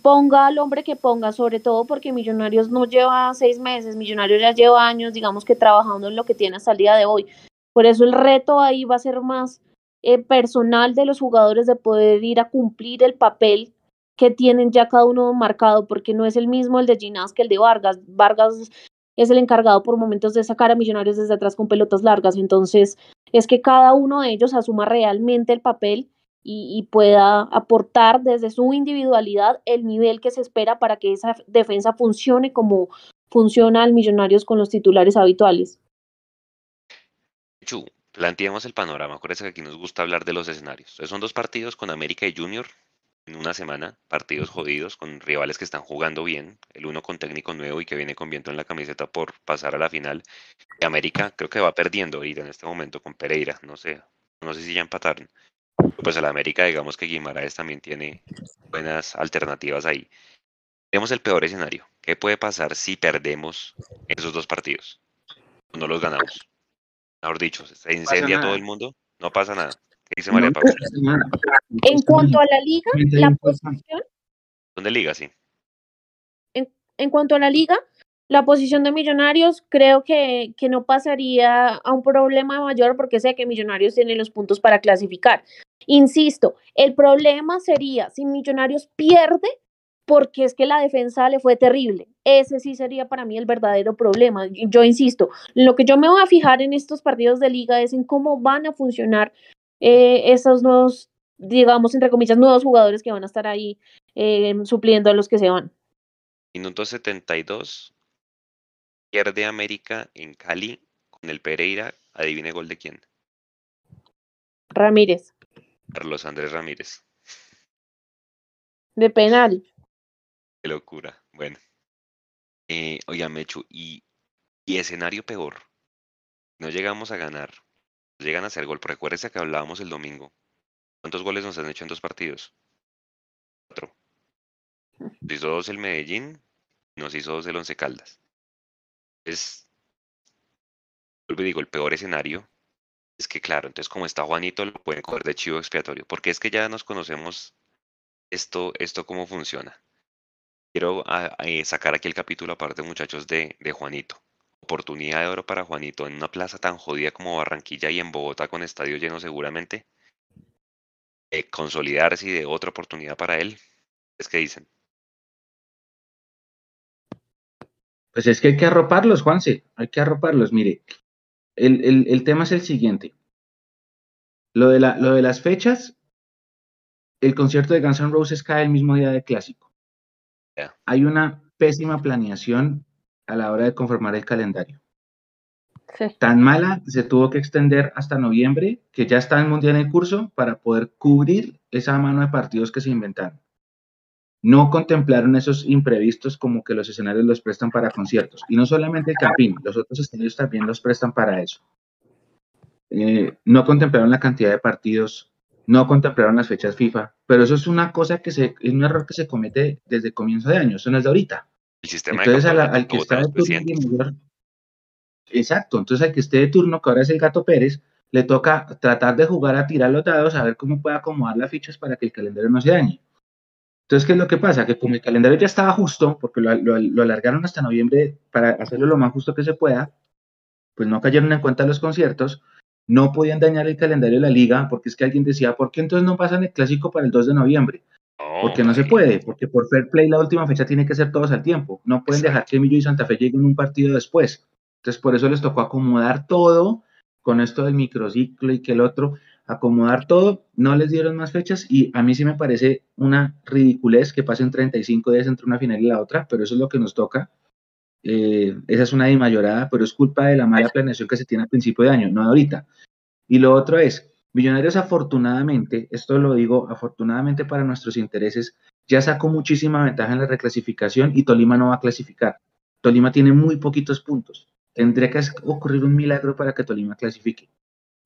Ponga al hombre que ponga, sobre todo porque Millonarios no lleva seis meses, Millonarios ya lleva años, digamos que trabajando en lo que tiene hasta el día de hoy. Por eso el reto ahí va a ser más eh, personal de los jugadores de poder ir a cumplir el papel que tienen ya cada uno marcado, porque no es el mismo el de Ginás que el de Vargas. Vargas es el encargado por momentos de sacar a Millonarios desde atrás con pelotas largas, entonces es que cada uno de ellos asuma realmente el papel y, pueda aportar desde su individualidad el nivel que se espera para que esa defensa funcione como funciona el Millonarios con los titulares habituales. Planteemos el panorama. Acuérdense que aquí nos gusta hablar de los escenarios. son dos partidos con América y Junior en una semana. Partidos jodidos con rivales que están jugando bien. El uno con técnico nuevo y que viene con viento en la camiseta por pasar a la final. Y América creo que va perdiendo ahorita en este momento con Pereira. No sé. No sé si ya empataron. Pues a la América digamos que Guimaraes también tiene buenas alternativas ahí. Tenemos el peor escenario. ¿Qué puede pasar si perdemos esos dos partidos? no los ganamos mejor dicho, se incendia todo el mundo, no pasa nada. ¿Qué dice María Paula? En cuanto a la liga, la posición. ¿Dónde liga, sí? En, en, cuanto a la liga, la posición de Millonarios creo que, que no pasaría a un problema mayor porque sé que Millonarios tiene los puntos para clasificar. Insisto, el problema sería si Millonarios pierde porque es que la defensa le fue terrible. Ese sí sería para mí el verdadero problema. Yo insisto, lo que yo me voy a fijar en estos partidos de liga es en cómo van a funcionar eh, esos nuevos, digamos, entre comillas, nuevos jugadores que van a estar ahí eh, supliendo a los que se van. Minuto 72, pierde América en Cali con el Pereira. Adivine gol de quién. Ramírez. Carlos Andrés Ramírez. De penal locura. Bueno. Eh, oiga, Mechu, y, y escenario peor. No llegamos a ganar. Llegan a hacer gol. Pero recuérdese que hablábamos el domingo. ¿Cuántos goles nos han hecho en dos partidos? Cuatro. Nos hizo dos el Medellín, nos hizo dos el Once Caldas. Es, digo, el peor escenario es que, claro, entonces como está Juanito, lo pueden coger de chivo expiatorio, porque es que ya nos conocemos esto, esto cómo funciona quiero ah, eh, sacar aquí el capítulo aparte, muchachos, de, de Juanito. Oportunidad de oro para Juanito en una plaza tan jodida como Barranquilla y en Bogotá con estadio lleno seguramente. consolidarse y de otra oportunidad para él. ¿Es que dicen? Pues es que hay que arroparlos, Juanse. Hay que arroparlos. Mire, el, el, el tema es el siguiente. Lo de, la, lo de las fechas, el concierto de Guns N' Roses cae el mismo día de clásico. Hay una pésima planeación a la hora de conformar el calendario. Tan mala se tuvo que extender hasta noviembre, que ya está el Mundial en curso, para poder cubrir esa mano de partidos que se inventaron. No contemplaron esos imprevistos como que los escenarios los prestan para conciertos. Y no solamente el Campín, los otros escenarios también los prestan para eso. Eh, no contemplaron la cantidad de partidos, no contemplaron las fechas FIFA, pero eso es una cosa que se, es un error que se comete desde comienzo de año, eso no es de ahorita. El sistema entonces al, que está de turno, exacto, entonces al que esté de turno, que ahora es el Gato Pérez, le toca tratar de jugar a tirar los dados, a ver cómo puede acomodar las fichas para que el calendario no se dañe. Entonces, ¿qué es lo que pasa? Que como el calendario ya estaba justo, porque lo, lo alargaron hasta noviembre para hacerlo lo más justo que se pueda, pues no cayeron en cuenta los conciertos, no podían dañar el calendario de la liga, porque es que alguien decía, ¿por qué entonces no pasan el clásico para el 2 de noviembre? Porque no se puede, porque por fair play la última fecha tiene que ser todos al tiempo. No pueden dejar que Millo y Santa Fe lleguen un partido después. Entonces, por eso les tocó acomodar todo con esto del microciclo y que el otro, acomodar todo, no les dieron más fechas y a mí sí me parece una ridiculez que pasen 35 días entre una final y la otra, pero eso es lo que nos toca. Eh, esa es una mayorada, pero es culpa de la mala planeación que se tiene al principio de año, no ahorita. Y lo otro es, Millonarios afortunadamente, esto lo digo afortunadamente para nuestros intereses, ya sacó muchísima ventaja en la reclasificación y Tolima no va a clasificar. Tolima tiene muy poquitos puntos. Tendría que ocurrir un milagro para que Tolima clasifique.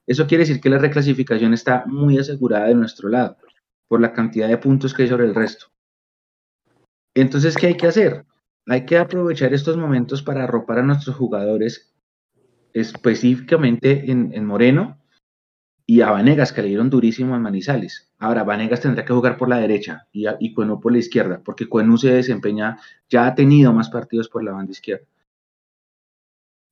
Eso quiere decir que la reclasificación está muy asegurada de nuestro lado, por la cantidad de puntos que hay sobre el resto. Entonces, ¿qué hay que hacer? Hay que aprovechar estos momentos para arropar a nuestros jugadores, específicamente en, Moreno y a Vanegas, que le dieron durísimo a Manizales. Ahora, Vanegas tendrá que jugar por la derecha y, y Cuenú por la izquierda, porque Cuenú se desempeña, ya ha tenido más partidos por la banda izquierda.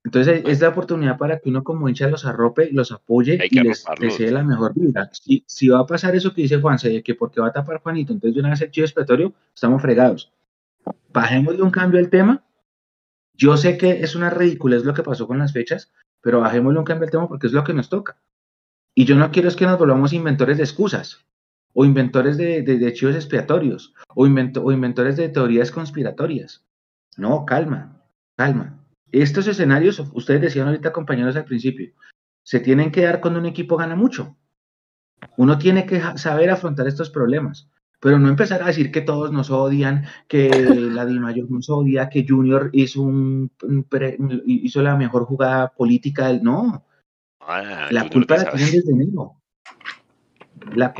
Entonces es la oportunidad para que uno como hincha los arrope, los apoye y les desee la mejor vida. Si, si, va a pasar eso que dice Juan, que porque va a tapar Juanito, entonces de una vez el chivo expiatorio, estamos fregados bajémosle un cambio al tema. Yo sé que es una ridiculez lo que pasó con las fechas, pero bajémosle un cambio al tema porque es lo que nos toca. Y yo no quiero es que nos volvamos inventores de excusas, o inventores de, de, chivos expiatorios, o, o inventores de teorías conspiratorias. No, calma, calma. Estos escenarios, ustedes decían ahorita, compañeros, al principio, se tienen que dar cuando un equipo gana mucho. Uno tiene que saber afrontar estos problemas pero no empezar a decir que todos nos odian, que la Mayor nos odia, que Junior hizo, un, hizo la mejor jugada política del... No, ah, la culpa la tienen desde enero. La,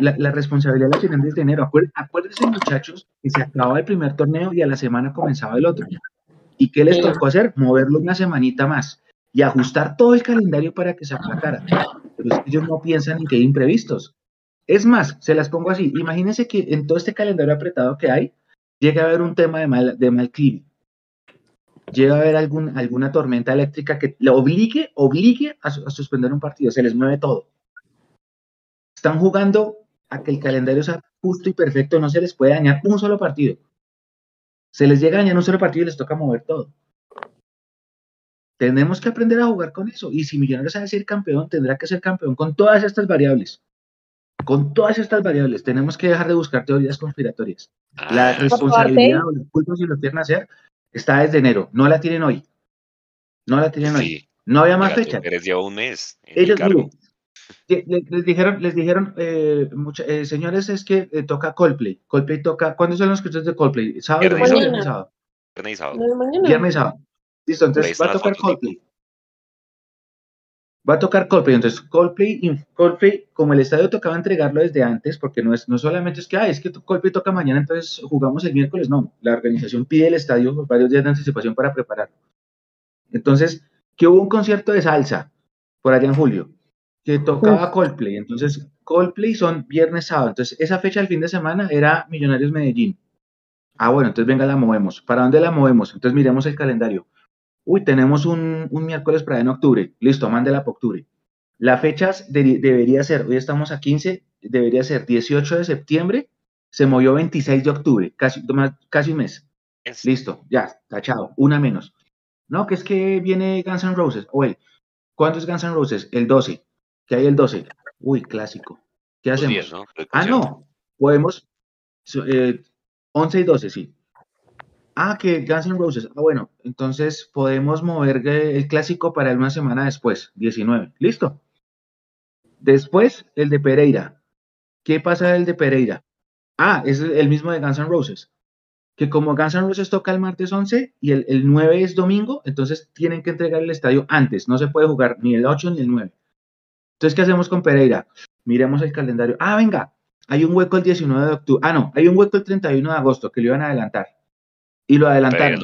la, responsabilidad la tienen desde enero. Acuérdense, muchachos, que se acababa el primer torneo y a la semana comenzaba el otro. ¿Y qué les tocó hacer? Moverlo una semanita más y ajustar todo el calendario para que se aplacara. Pero ellos no piensan en que hay imprevistos. Es más, se las pongo así. Imagínense que en todo este calendario apretado que hay, llega a haber un tema de mal, de mal clima. Llega a haber algún, alguna tormenta eléctrica que le obligue, obligue a, suspender un partido. Se les mueve todo. Están jugando a que el calendario sea justo y perfecto. No se les puede dañar un solo partido. Se les llega a dañar un solo partido y les toca mover todo. Tenemos que aprender a jugar con eso. Y si Millonarios sabe ser campeón, tendrá que ser campeón con todas estas variables. Con todas estas variables, tenemos que dejar de buscar teorías conspiratorias. la ah. responsabilidad o la culpa, si lo quieren hacer, está desde enero. No la tienen hoy. No la tienen hoy. No había más fecha. Eres ya un mes. Ellos, les, dijeron, les dijeron eh, eh, señores, es que eh, toca Coldplay. Coldplay toca. ¿Cuándo son los conciertos de Coldplay? ¿Sábado o viernes, sábado? Viernes y sábado. Viernes y sábado. Listo, entonces va a tocar Coldplay va a tocar Coldplay. Entonces, Coldplay, Coldplay, como el estadio tocaba entregarlo desde antes, porque no es no solamente es que, ah, es que Coldplay toca mañana, entonces jugamos el miércoles. No, la organización pide el estadio varios días de anticipación para prepararlo. Entonces, que hubo un concierto de salsa por allá en julio, que tocaba Coldplay. Entonces, Coldplay son viernes, sábado. Entonces, esa fecha del fin de semana era Millonarios Medellín. Ah, bueno, entonces venga, la movemos. ¿Para dónde la movemos? Entonces miremos el calendario. Uy, tenemos un, miércoles para en octubre. Listo, mándela para octubre. La fecha debería ser, hoy estamos a 15, debería ser 18 de septiembre, se movió 26 de octubre, casi, casi un mes. Listo, ya, tachado, una menos. No, que es que viene Guns N' Roses. Oye, ¿cuándo es Guns N' Roses? El 12. ¿Qué hay el 12? Uy, clásico. ¿Qué hacemos? Ah, no, podemos, 11 eh, y 12, sí. Ah, que Guns N' Roses. Ah, bueno, entonces podemos mover el clásico para una semana después, 19. ¿Listo? Después, el de Pereira. ¿Qué pasa el de Pereira? Ah, es el mismo de Guns N' Roses. Que como Guns N' Roses toca el martes 11 y el, el 9 es domingo, entonces tienen que entregar el estadio antes. No se puede jugar ni el 8 ni el 9. Entonces, ¿qué hacemos con Pereira? Miremos el calendario. Ah, venga, hay un hueco el 19 de octubre. Ah, no, hay un hueco el 31 de agosto que lo iban a adelantar. Y lo adelantaron.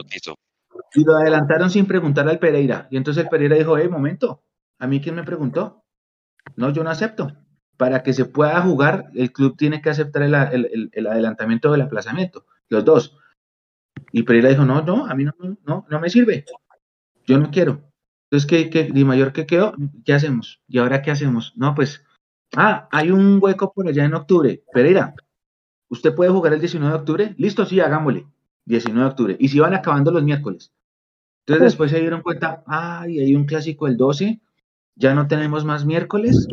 y lo adelantaron sin preguntar al Pereira. Y entonces el Pereira dijo, hey, momento, ¿a mí quién me preguntó? No, yo no acepto. para que se pueda jugar, el club tiene que aceptar el, adelantamiento del aplazamiento, los dos. Y Pereira dijo, no, no, a mí no, no, no me sirve, yo no quiero. Entonces, ¿qué, qué, Di Mayor, ¿qué quedó? ¿Qué hacemos? ¿Y ahora qué hacemos? No, pues, ah, hay un hueco por allá en octubre. Pereira, ¿usted puede jugar el 19 de octubre? Listo, sí, hagámosle. 19 de octubre. Y si van acabando los miércoles. Entonces después se dieron cuenta, ay, hay un clásico el 12, ya no tenemos más miércoles,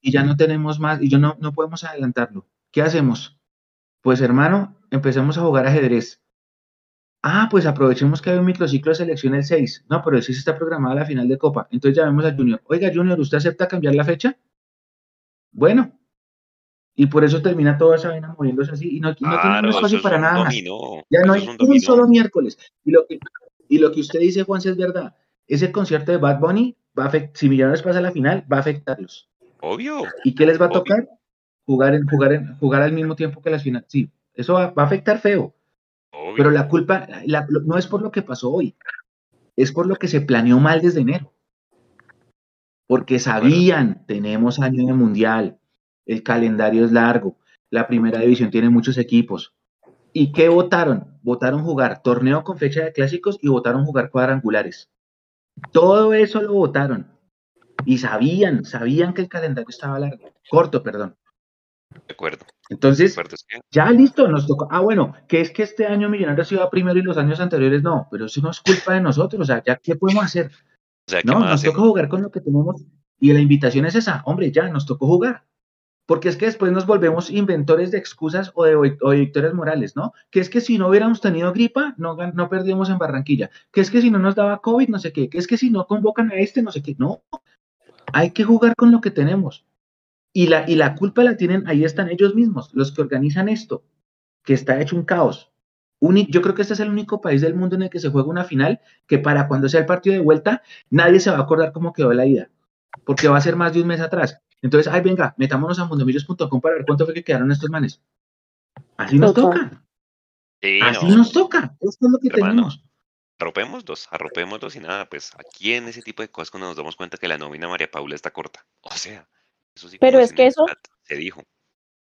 y ya no tenemos más, y yo no, no podemos adelantarlo. ¿Qué hacemos? Pues hermano, empecemos a jugar ajedrez. Ah, pues aprovechemos que hay un microciclo de selección el 6. No, pero el 6 está programada la final de Copa. Entonces llamemos a Junior. Oiga, Junior, ¿usted acepta cambiar la fecha? Bueno. Y por eso termina toda esa vaina moviéndose así. Y no, no tiene espacio para nada Ya no hay un, solo miércoles. Y lo, que, y lo que usted dice, Juan, es verdad. Ese concierto de Bad Bunny, va a si Millonarios pasa a la final, va a afectarlos. Obvio. ¿Y qué les va a tocar? Jugar, en, jugar, en, jugar al mismo tiempo que las finales. Sí, eso va, a afectar feo. Pero la culpa no es por lo que pasó hoy, es por lo que se planeó mal desde enero. Porque sabían, tenemos año de mundial, el calendario es largo, la primera división tiene muchos equipos. ¿Y qué votaron? Votaron jugar torneo con fecha de clásicos y votaron jugar cuadrangulares. Todo eso lo votaron. Y sabían, sabían que el calendario estaba largo, corto, perdón. De acuerdo. Entonces, ya listo, nos tocó. Ah, bueno, que es que este año Millonarios iba primero y los años anteriores no, pero eso no es culpa de nosotros, o sea, ya qué podemos hacer. no, nos toca jugar con lo que tenemos y la invitación es esa, hombre, ya nos tocó jugar. Porque es que después nos volvemos inventores de excusas o de, victorias morales, ¿no? Que es que si no hubiéramos tenido gripa, no, perdíamos en Barranquilla. Que es que si no nos daba COVID, no sé qué. Que es que si no convocan a este, no sé qué. No, hay que jugar con lo que tenemos. Y la, y la culpa la tienen, ahí están ellos mismos, los que organizan esto, que está hecho un caos. yo creo que este es el único país del mundo en el que se juega una final que para cuando sea el partido de vuelta, nadie se va a acordar cómo quedó la ida, porque va a ser más de un mes atrás. Entonces, ay, venga, metámonos a mundomillos.com para ver cuánto fue que quedaron estos manes. Así nos toca. Así nos toca. Esto es lo que tenemos arropémoslos, arropémoslos y nada, pues aquí en ese tipo de cosas cuando nos damos cuenta que la nómina María Paula está corta. O sea, eso sí. Pero es que eso se dijo.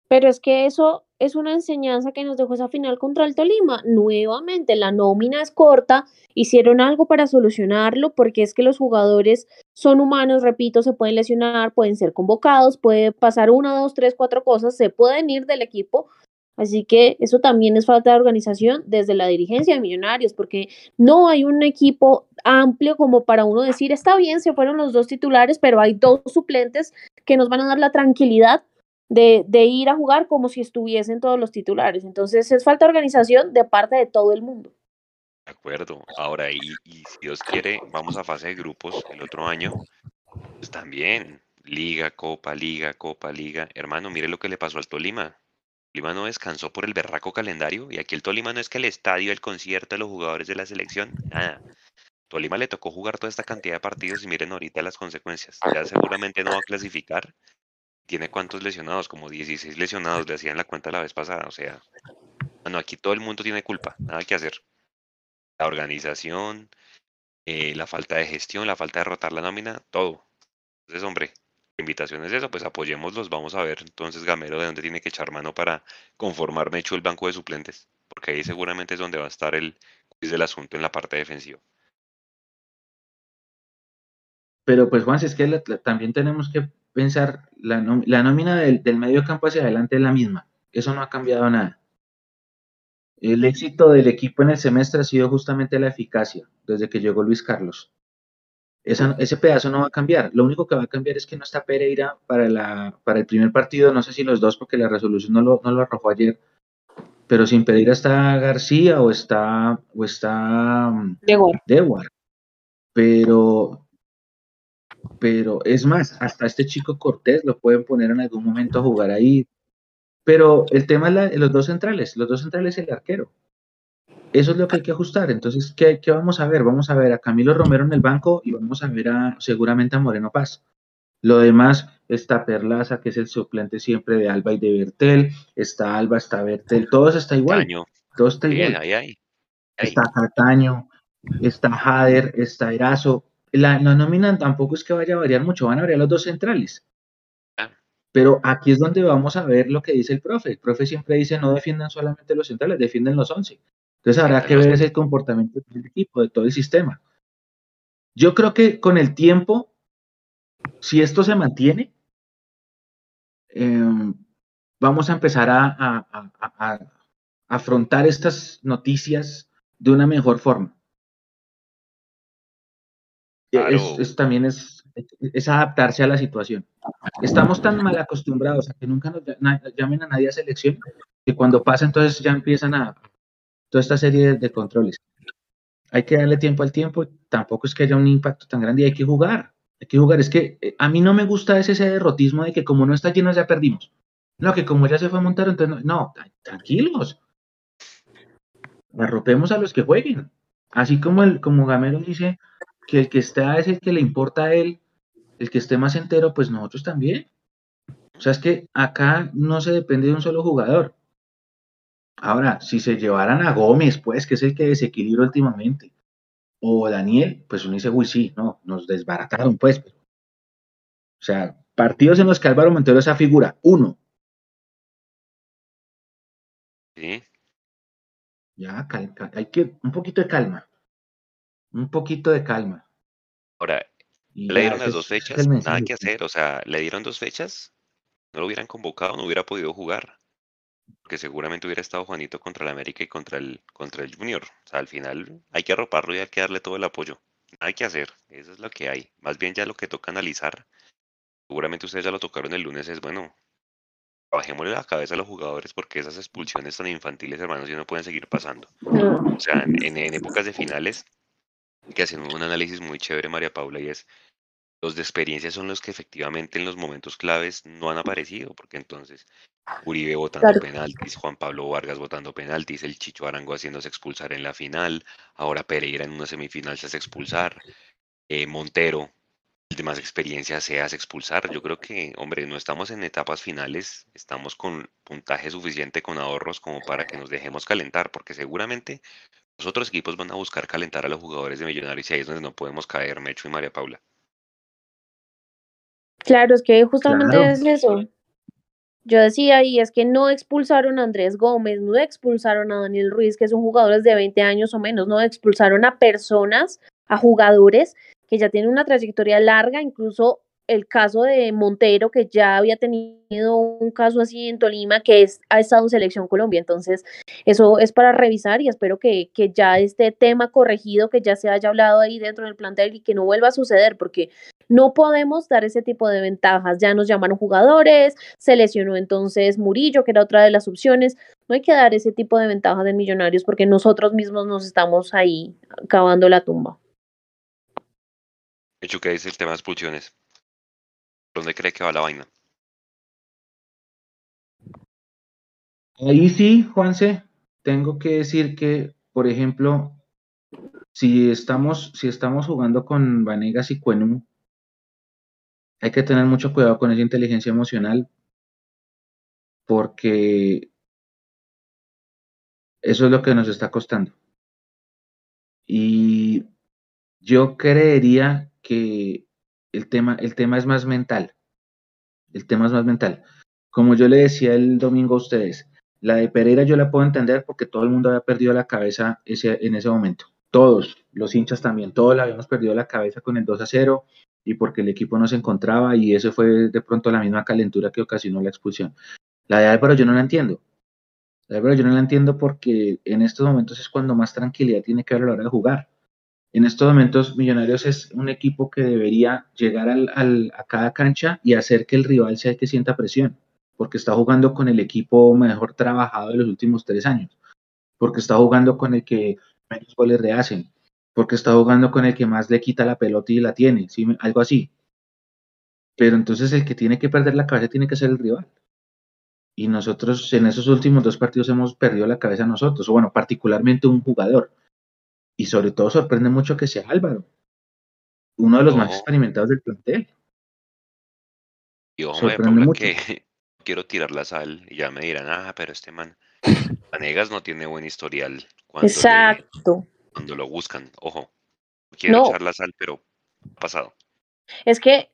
Pero es que eso es una enseñanza que nos dejó esa final contra el Tolima. Nuevamente, la nómina es corta, hicieron algo para solucionarlo, porque es que los jugadores son humanos, repito, se pueden lesionar, pueden ser convocados, puede pasar una, dos, tres, cuatro cosas, se pueden ir del equipo, Así que eso también es falta de organización desde la dirigencia de Millonarios, porque no hay un equipo amplio como para uno decir, está bien, se fueron los dos titulares, pero hay dos suplentes que nos van a dar la tranquilidad de, de ir a jugar como si estuviesen todos los titulares. Entonces es falta organización de parte de todo el mundo. De acuerdo. Ahora, y si Dios quiere, vamos a fase de grupos el otro año. Pues también, liga, copa, liga, copa, liga. Hermano, mire lo que le pasó al Tolima Tolima no descansó por el berraco calendario y aquí el Tolima no es que el estadio, el concierto de los jugadores de la selección, nada. Tolima le tocó jugar toda esta cantidad de partidos y miren ahorita las consecuencias. Ya seguramente no va a clasificar. Tiene cuántos lesionados, como 16 lesionados, le hacían la cuenta la vez pasada. O sea, bueno, aquí todo el mundo tiene culpa, nada que hacer. La organización, eh, la falta de gestión, la falta de rotar la nómina, todo. Entonces, hombre, invitación es eso, pues apoyémoslos, vamos a ver entonces Gamero de dónde tiene que echar mano para conformarme hecho el banco de suplentes, porque ahí seguramente es donde va a estar el quiz del asunto en la parte defensiva. Pero pues Juan, si es que también tenemos que pensar, la, la nómina del, del medio campo hacia adelante es la misma, eso no ha cambiado nada. El éxito del equipo en el semestre ha sido justamente la eficacia desde que llegó Luis Carlos ese pedazo no va a cambiar. Lo único que va a cambiar es que no está Pereira para, la, para el primer partido, no sé si los dos, porque la resolución no lo, no lo arrojó ayer. Pero sin Pereira está García o está, o está mm, Dewar. Pero, pero es más, hasta este chico Cortés lo pueden poner en algún momento a jugar ahí. Pero el tema es los dos centrales, los dos centrales y el arquero. Eso es lo que hay que ajustar. Entonces, ¿qué, vamos a ver? Vamos a ver a Camilo Romero en el banco y vamos a ver a, seguramente a Moreno Paz. Lo demás está Perlaza, que es el suplente siempre de Alba y de Bertel. Está Alba, está Bertel. Todos está igual. Todos está igual. Está Cataño, está Jader, está Erazo. La, la nómina tampoco es que vaya a variar mucho. Van a variar los dos centrales. Pero aquí es donde vamos a ver lo que dice el profe. El profe siempre dice, no defiendan solamente los centrales, defienden los 11. Entonces habrá que ver ese comportamiento del equipo, de todo el sistema. Yo creo que con el tiempo, si esto se mantiene, em, vamos a empezar a, afrontar estas noticias de una mejor forma. Es, también es, es adaptarse a la situación. Estamos tan mal acostumbrados a que nunca nos llamen a nadie a selección que cuando pasa entonces ya empiezan a toda esta serie de, controles. Hay que darle tiempo al tiempo, tampoco es que haya un impacto tan grande y hay que jugar. Hay que jugar. Es que eh, a mí no me gusta ese, ese derrotismo de que como no está lleno ya perdimos. No, que como ya se fue a montar, entonces no, tranquilos. Arropemos a los que jueguen. Así como el, como Gamero dice que el que está es el que le importa a él, el que esté más entero, pues nosotros también. O sea, es que acá no se depende de un solo jugador. Ahora, si se llevaran a Gómez, pues, que es el que desequilibra últimamente, o Daniel, pues uno dice, uy, sí, no, nos desbarataron, pues. O sea, partidos en los que Álvaro Montero esa figura, uno. Sí. Ya, hay que, un poquito de calma. Un poquito de calma. Ahora, le dieron las dos fechas, nada que hacer, o sea, le dieron dos fechas, no lo hubieran convocado, no hubiera podido jugar, porque seguramente hubiera estado Juanito contra el América y contra el, contra el Junior. O sea, al final hay que arroparlo y hay que darle todo el apoyo. Nada que hacer, eso es lo que hay. Más bien ya lo que toca analizar, seguramente ustedes ya lo tocaron el lunes, es bueno, bajémosle la cabeza a los jugadores porque esas expulsiones tan infantiles, hermanos, ya no pueden seguir pasando. O sea, en, en épocas de finales, que hacen un análisis muy chévere María Paula y es los de experiencia son los que efectivamente en los momentos claves no han aparecido, porque entonces Uribe votando penaltis, Juan Pablo Vargas votando penaltis, el Chicho Arango haciéndose expulsar en la final, ahora Pereira en una semifinal se hace expulsar, eh, Montero, el de más experiencia se hace expulsar. Yo creo que, hombre, no estamos en etapas finales, estamos con puntaje suficiente, con ahorros como para que nos dejemos calentar, porque seguramente los otros equipos van a buscar calentar a los jugadores de Millonarios y ahí es donde no podemos caer, Mecho y María Paula. Claro, es que justamente es eso. Yo decía, y es que no expulsaron a Andrés Gómez, no expulsaron a Daniel Ruiz, que son jugadores de 20 años o menos, no expulsaron a personas, a jugadores que ya tienen una trayectoria larga, incluso el caso de Montero, que ya había tenido un caso así en Tolima, que es, ha estado en Selección Colombia. Entonces, eso es para revisar y espero que, que ya este tema corregido, que ya se haya hablado ahí dentro del plantel y que no vuelva a suceder, porque no podemos dar ese tipo de ventajas. Ya nos llamaron jugadores, se lesionó entonces Murillo, que era otra de las opciones. No hay que dar ese tipo de ventajas de millonarios porque nosotros mismos nos estamos ahí cavando la tumba. Hecho, ¿qué dice el tema de? ¿Dónde cree que va la vaina? Ahí sí, Juanse, tengo que decir que, por ejemplo, si estamos, si estamos jugando con Vanegas y Cuenum, hay que tener mucho cuidado con esa inteligencia emocional porque eso es lo que nos está costando. Y yo creería que el tema, el tema es más mental. El tema es más mental. Como yo le decía el domingo a ustedes, la de Pereira yo la puedo entender porque todo el mundo había perdido la cabeza ese, en ese momento. Todos, los hinchas también, todos la habíamos perdido la cabeza con el 2 a 0 y porque el equipo no se encontraba y eso fue de pronto la misma calentura que ocasionó la expulsión. La de Álvaro yo no la entiendo. La de Álvaro yo no la entiendo porque en estos momentos es cuando más tranquilidad tiene que haber a la hora de jugar. En estos momentos, Millonarios es un equipo que debería llegar al, a cada cancha y hacer que el rival sea el que sienta presión, porque está jugando con el equipo mejor trabajado de los últimos tres años, porque está jugando con el que menos goles le hacen, porque está jugando con el que más le quita la pelota y la tiene, algo así. Pero entonces el que tiene que perder la cabeza tiene que ser el rival. Y nosotros en esos últimos dos partidos hemos perdido la cabeza nosotros, o bueno, particularmente un jugador y sobre todo sorprende mucho que sea Álvaro, uno de los más experimentados del plantel. Yo me que quiero tirar la sal y ya me dirán, ah, pero este man, Vanegas no tiene buen historial. Cuando Exacto. cuando lo buscan, ojo, quiero echar la sal, pero ha pasado. Es que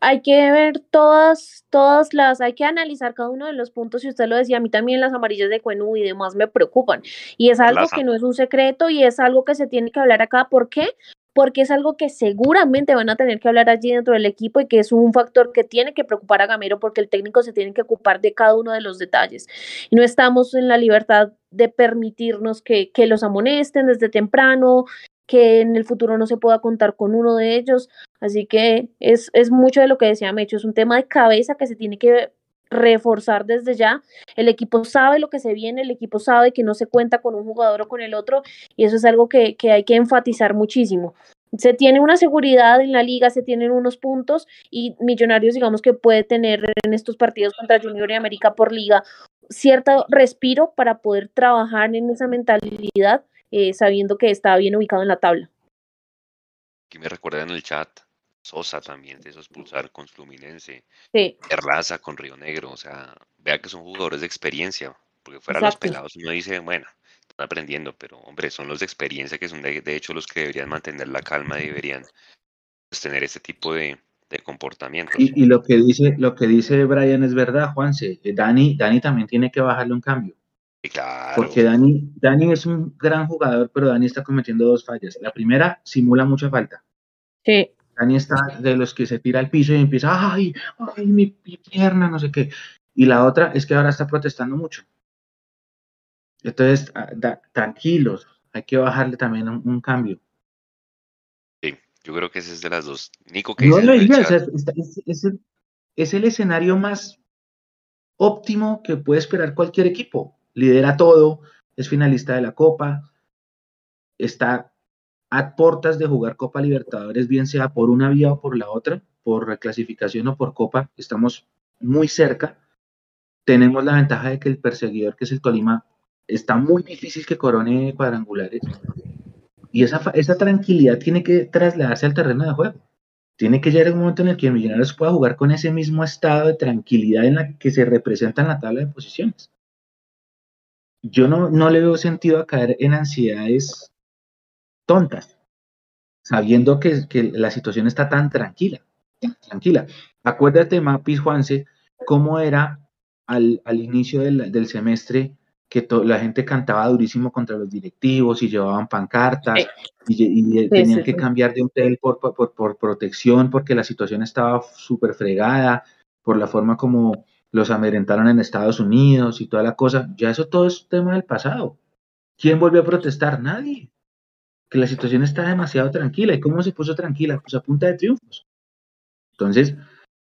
hay que ver todas, todas las, hay que analizar cada uno de los puntos, y usted lo decía, a mí también las amarillas de Cuenú y demás me preocupan. Y es algo que no es un secreto y es algo que se tiene que hablar acá. ¿Por qué? Porque es algo que seguramente van a tener que hablar allí dentro del equipo y que es un factor que tiene que preocupar a Gamero porque el técnico se tiene que ocupar de cada uno de los detalles. Y no estamos en la libertad de permitirnos que, que los amonesten desde temprano, que en el futuro no se pueda contar con uno de ellos. Así que es, es mucho de lo que decía Mecho, es un tema de cabeza que se tiene que reforzar desde ya. El equipo sabe lo que se viene, el equipo sabe que no se cuenta con un jugador o con el otro y eso es algo que, que hay que enfatizar muchísimo. Se tiene una seguridad en la liga, se tienen unos puntos y Millonarios digamos que puede tener en estos partidos contra Junior y América por liga cierto respiro para poder trabajar en esa mentalidad eh, sabiendo que estaba bien ubicado en la tabla. Aquí me recuerda en el chat, Sosa también de esos pulsar con Fluminense, sí. Erlaza con Río Negro, o sea, vea que son jugadores de experiencia, porque fuera los pelados uno dice, bueno, están aprendiendo, pero hombre, son los de experiencia que son de, hecho los que deberían mantener la calma y deberían pues, tener ese tipo de, de comportamiento. Y, y, lo que dice, lo que dice Brian es verdad, Juanse. Dani, Dani también tiene que bajarle un cambio. Porque Dani, Dani es un gran jugador, pero Dani está cometiendo dos fallas. La primera, simula mucha falta. Sí. Dani está de los que se tira al piso y empieza, ay, ay, mi, pierna, no sé qué. Y la otra es que ahora está protestando mucho. Entonces, ah, tranquilos, hay que bajarle también un, cambio. Sí, yo creo que ese es de las dos. Nico, ¿qué no lo digas, es, es el escenario más óptimo que puede esperar cualquier equipo lidera todo, es finalista de la Copa, está a puertas de jugar Copa Libertadores, bien sea por una vía o por la otra, por reclasificación o por Copa, estamos muy cerca. Tenemos la ventaja de que el perseguidor, que es el Tolima, está muy difícil que corone cuadrangulares. Y esa, esa tranquilidad tiene que trasladarse al terreno de juego. Tiene que llegar un momento en el que Millonarios pueda jugar con ese mismo estado de tranquilidad en la que se representa en la tabla de posiciones yo no, no le veo sentido a caer en ansiedades tontas, sabiendo que, que la situación está tan tranquila. Tranquila. Acuérdate, Mapis Juanse, cómo era al, al inicio del, del, semestre que la gente cantaba durísimo contra los directivos y llevaban pancartas y, tenían que cambiar de hotel por, por, por protección porque la situación estaba súper fregada, por la forma como los amedrentaron en Estados Unidos y toda la cosa, ya eso todo es tema del pasado. ¿Quién volvió a protestar? Nadie. Que la situación está demasiado tranquila. ¿Y cómo se puso tranquila? Pues a punta de triunfos. Entonces,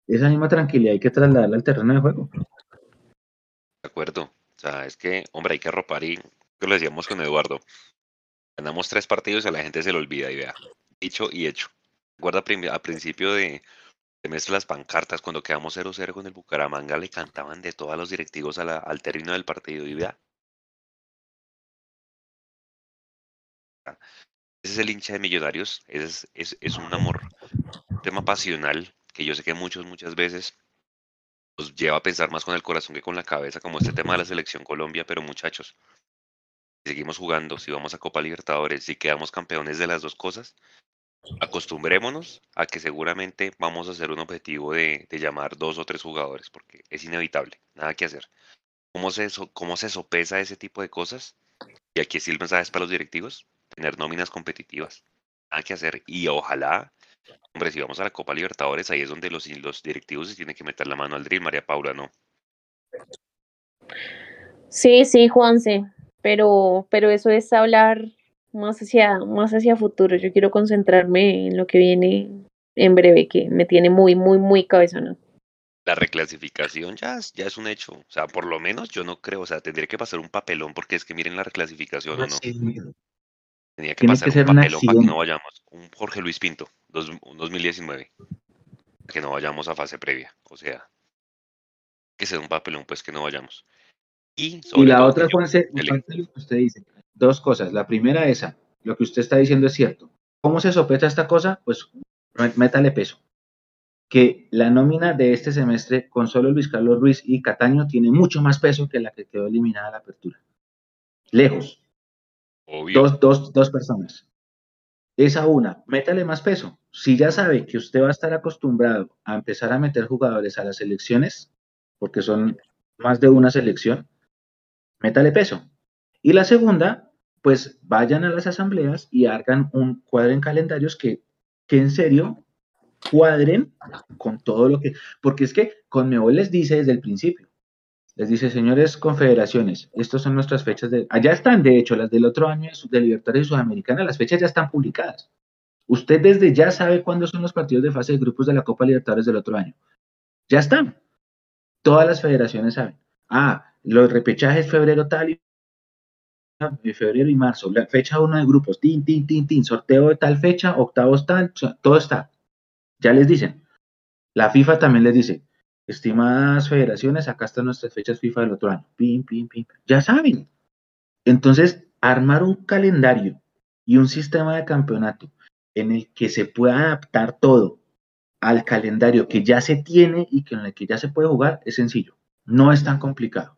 esa misma tranquilidad hay que trasladarla al terreno de juego. De acuerdo. O sea, es que, hombre, hay que arropar y lo decíamos con Eduardo. Ganamos tres partidos y a la gente se le olvida y vea, dicho y hecho. Recuerda a principio de, semestre las pancartas, cuando quedamos 0-0 con el Bucaramanga, le cantaban de todos los directivos al término del partido. Y vea. Ese es el hincha de Millonarios, es, es, es un amor, un tema pasional que yo sé que muchos, muchas veces nos lleva a pensar más con el corazón que con la cabeza, como este tema de la selección Colombia, pero muchachos, si seguimos jugando, si vamos a Copa Libertadores, si quedamos campeones de las dos cosas, acostumbrémonos a que seguramente vamos a hacer un objetivo de, llamar dos o tres jugadores, porque es inevitable, nada que hacer. ¿Cómo se, ¿Cómo se sopesa ese tipo de cosas? Y aquí es el mensaje para los directivos, tener nóminas competitivas, nada que hacer. Y ojalá, hombre, si vamos a la Copa Libertadores, ahí es donde los, los directivos se tienen que meter la mano al drill, María Paula, ¿no? Sí, sí, Juanse, pero, pero eso es hablar más hacia, más hacia futuro. Yo quiero concentrarme en lo que viene en breve, que me tiene muy, muy, muy cabezona. La reclasificación ya, ya es un hecho. O sea, por lo menos yo no creo, o sea, tendría que pasar un papelón, porque es que miren la reclasificación o no. Tenía que pasar un papelón para que no vayamos. Un Jorge Luis Pinto, dos, 2019. Que no vayamos a fase previa. O sea, que sea un papelón, pues que no vayamos. Y, la otra, Juanse, usted dice, dos cosas. La primera, esa, lo que usted está diciendo es cierto. ¿Cómo se sopeta esta cosa? Pues métale peso. Que la nómina de este semestre con solo Luis Carlos Ruiz y Cataño tiene mucho más peso que la que quedó eliminada la apertura. Lejos. Dos, dos, dos personas. esa una, métale más peso. Si ya sabe que usted va a estar acostumbrado a empezar a meter jugadores a las elecciones, porque son más de una selección, métale peso. Y la segunda, pues vayan a las asambleas y hagan un cuadro en calendarios que, que en serio cuadren con todo lo que, porque es que Conmebol les dice desde el principio, les dice, señores confederaciones, estas son nuestras fechas de, allá están, de hecho, las del otro año de Libertadores Sudamericana, las fechas ya están publicadas. Usted desde ya sabe cuándo son los partidos de fase de grupos de la Copa Libertadores del otro año. Ya están. Todas las federaciones saben. Ah, los repechajes febrero tal y febrero y marzo, la fecha uno de grupos, tin, tin, tin, tin, sorteo de tal fecha, octavos tal, todo está. Ya les dicen. La FIFA también les dice, estimadas federaciones, acá están nuestras fechas FIFA del otro año. Pim, pim, pim. Ya saben. Entonces, armar un calendario y un sistema de campeonato en el que se pueda adaptar todo al calendario que ya se tiene y en el que ya se puede jugar es sencillo. No es tan complicado.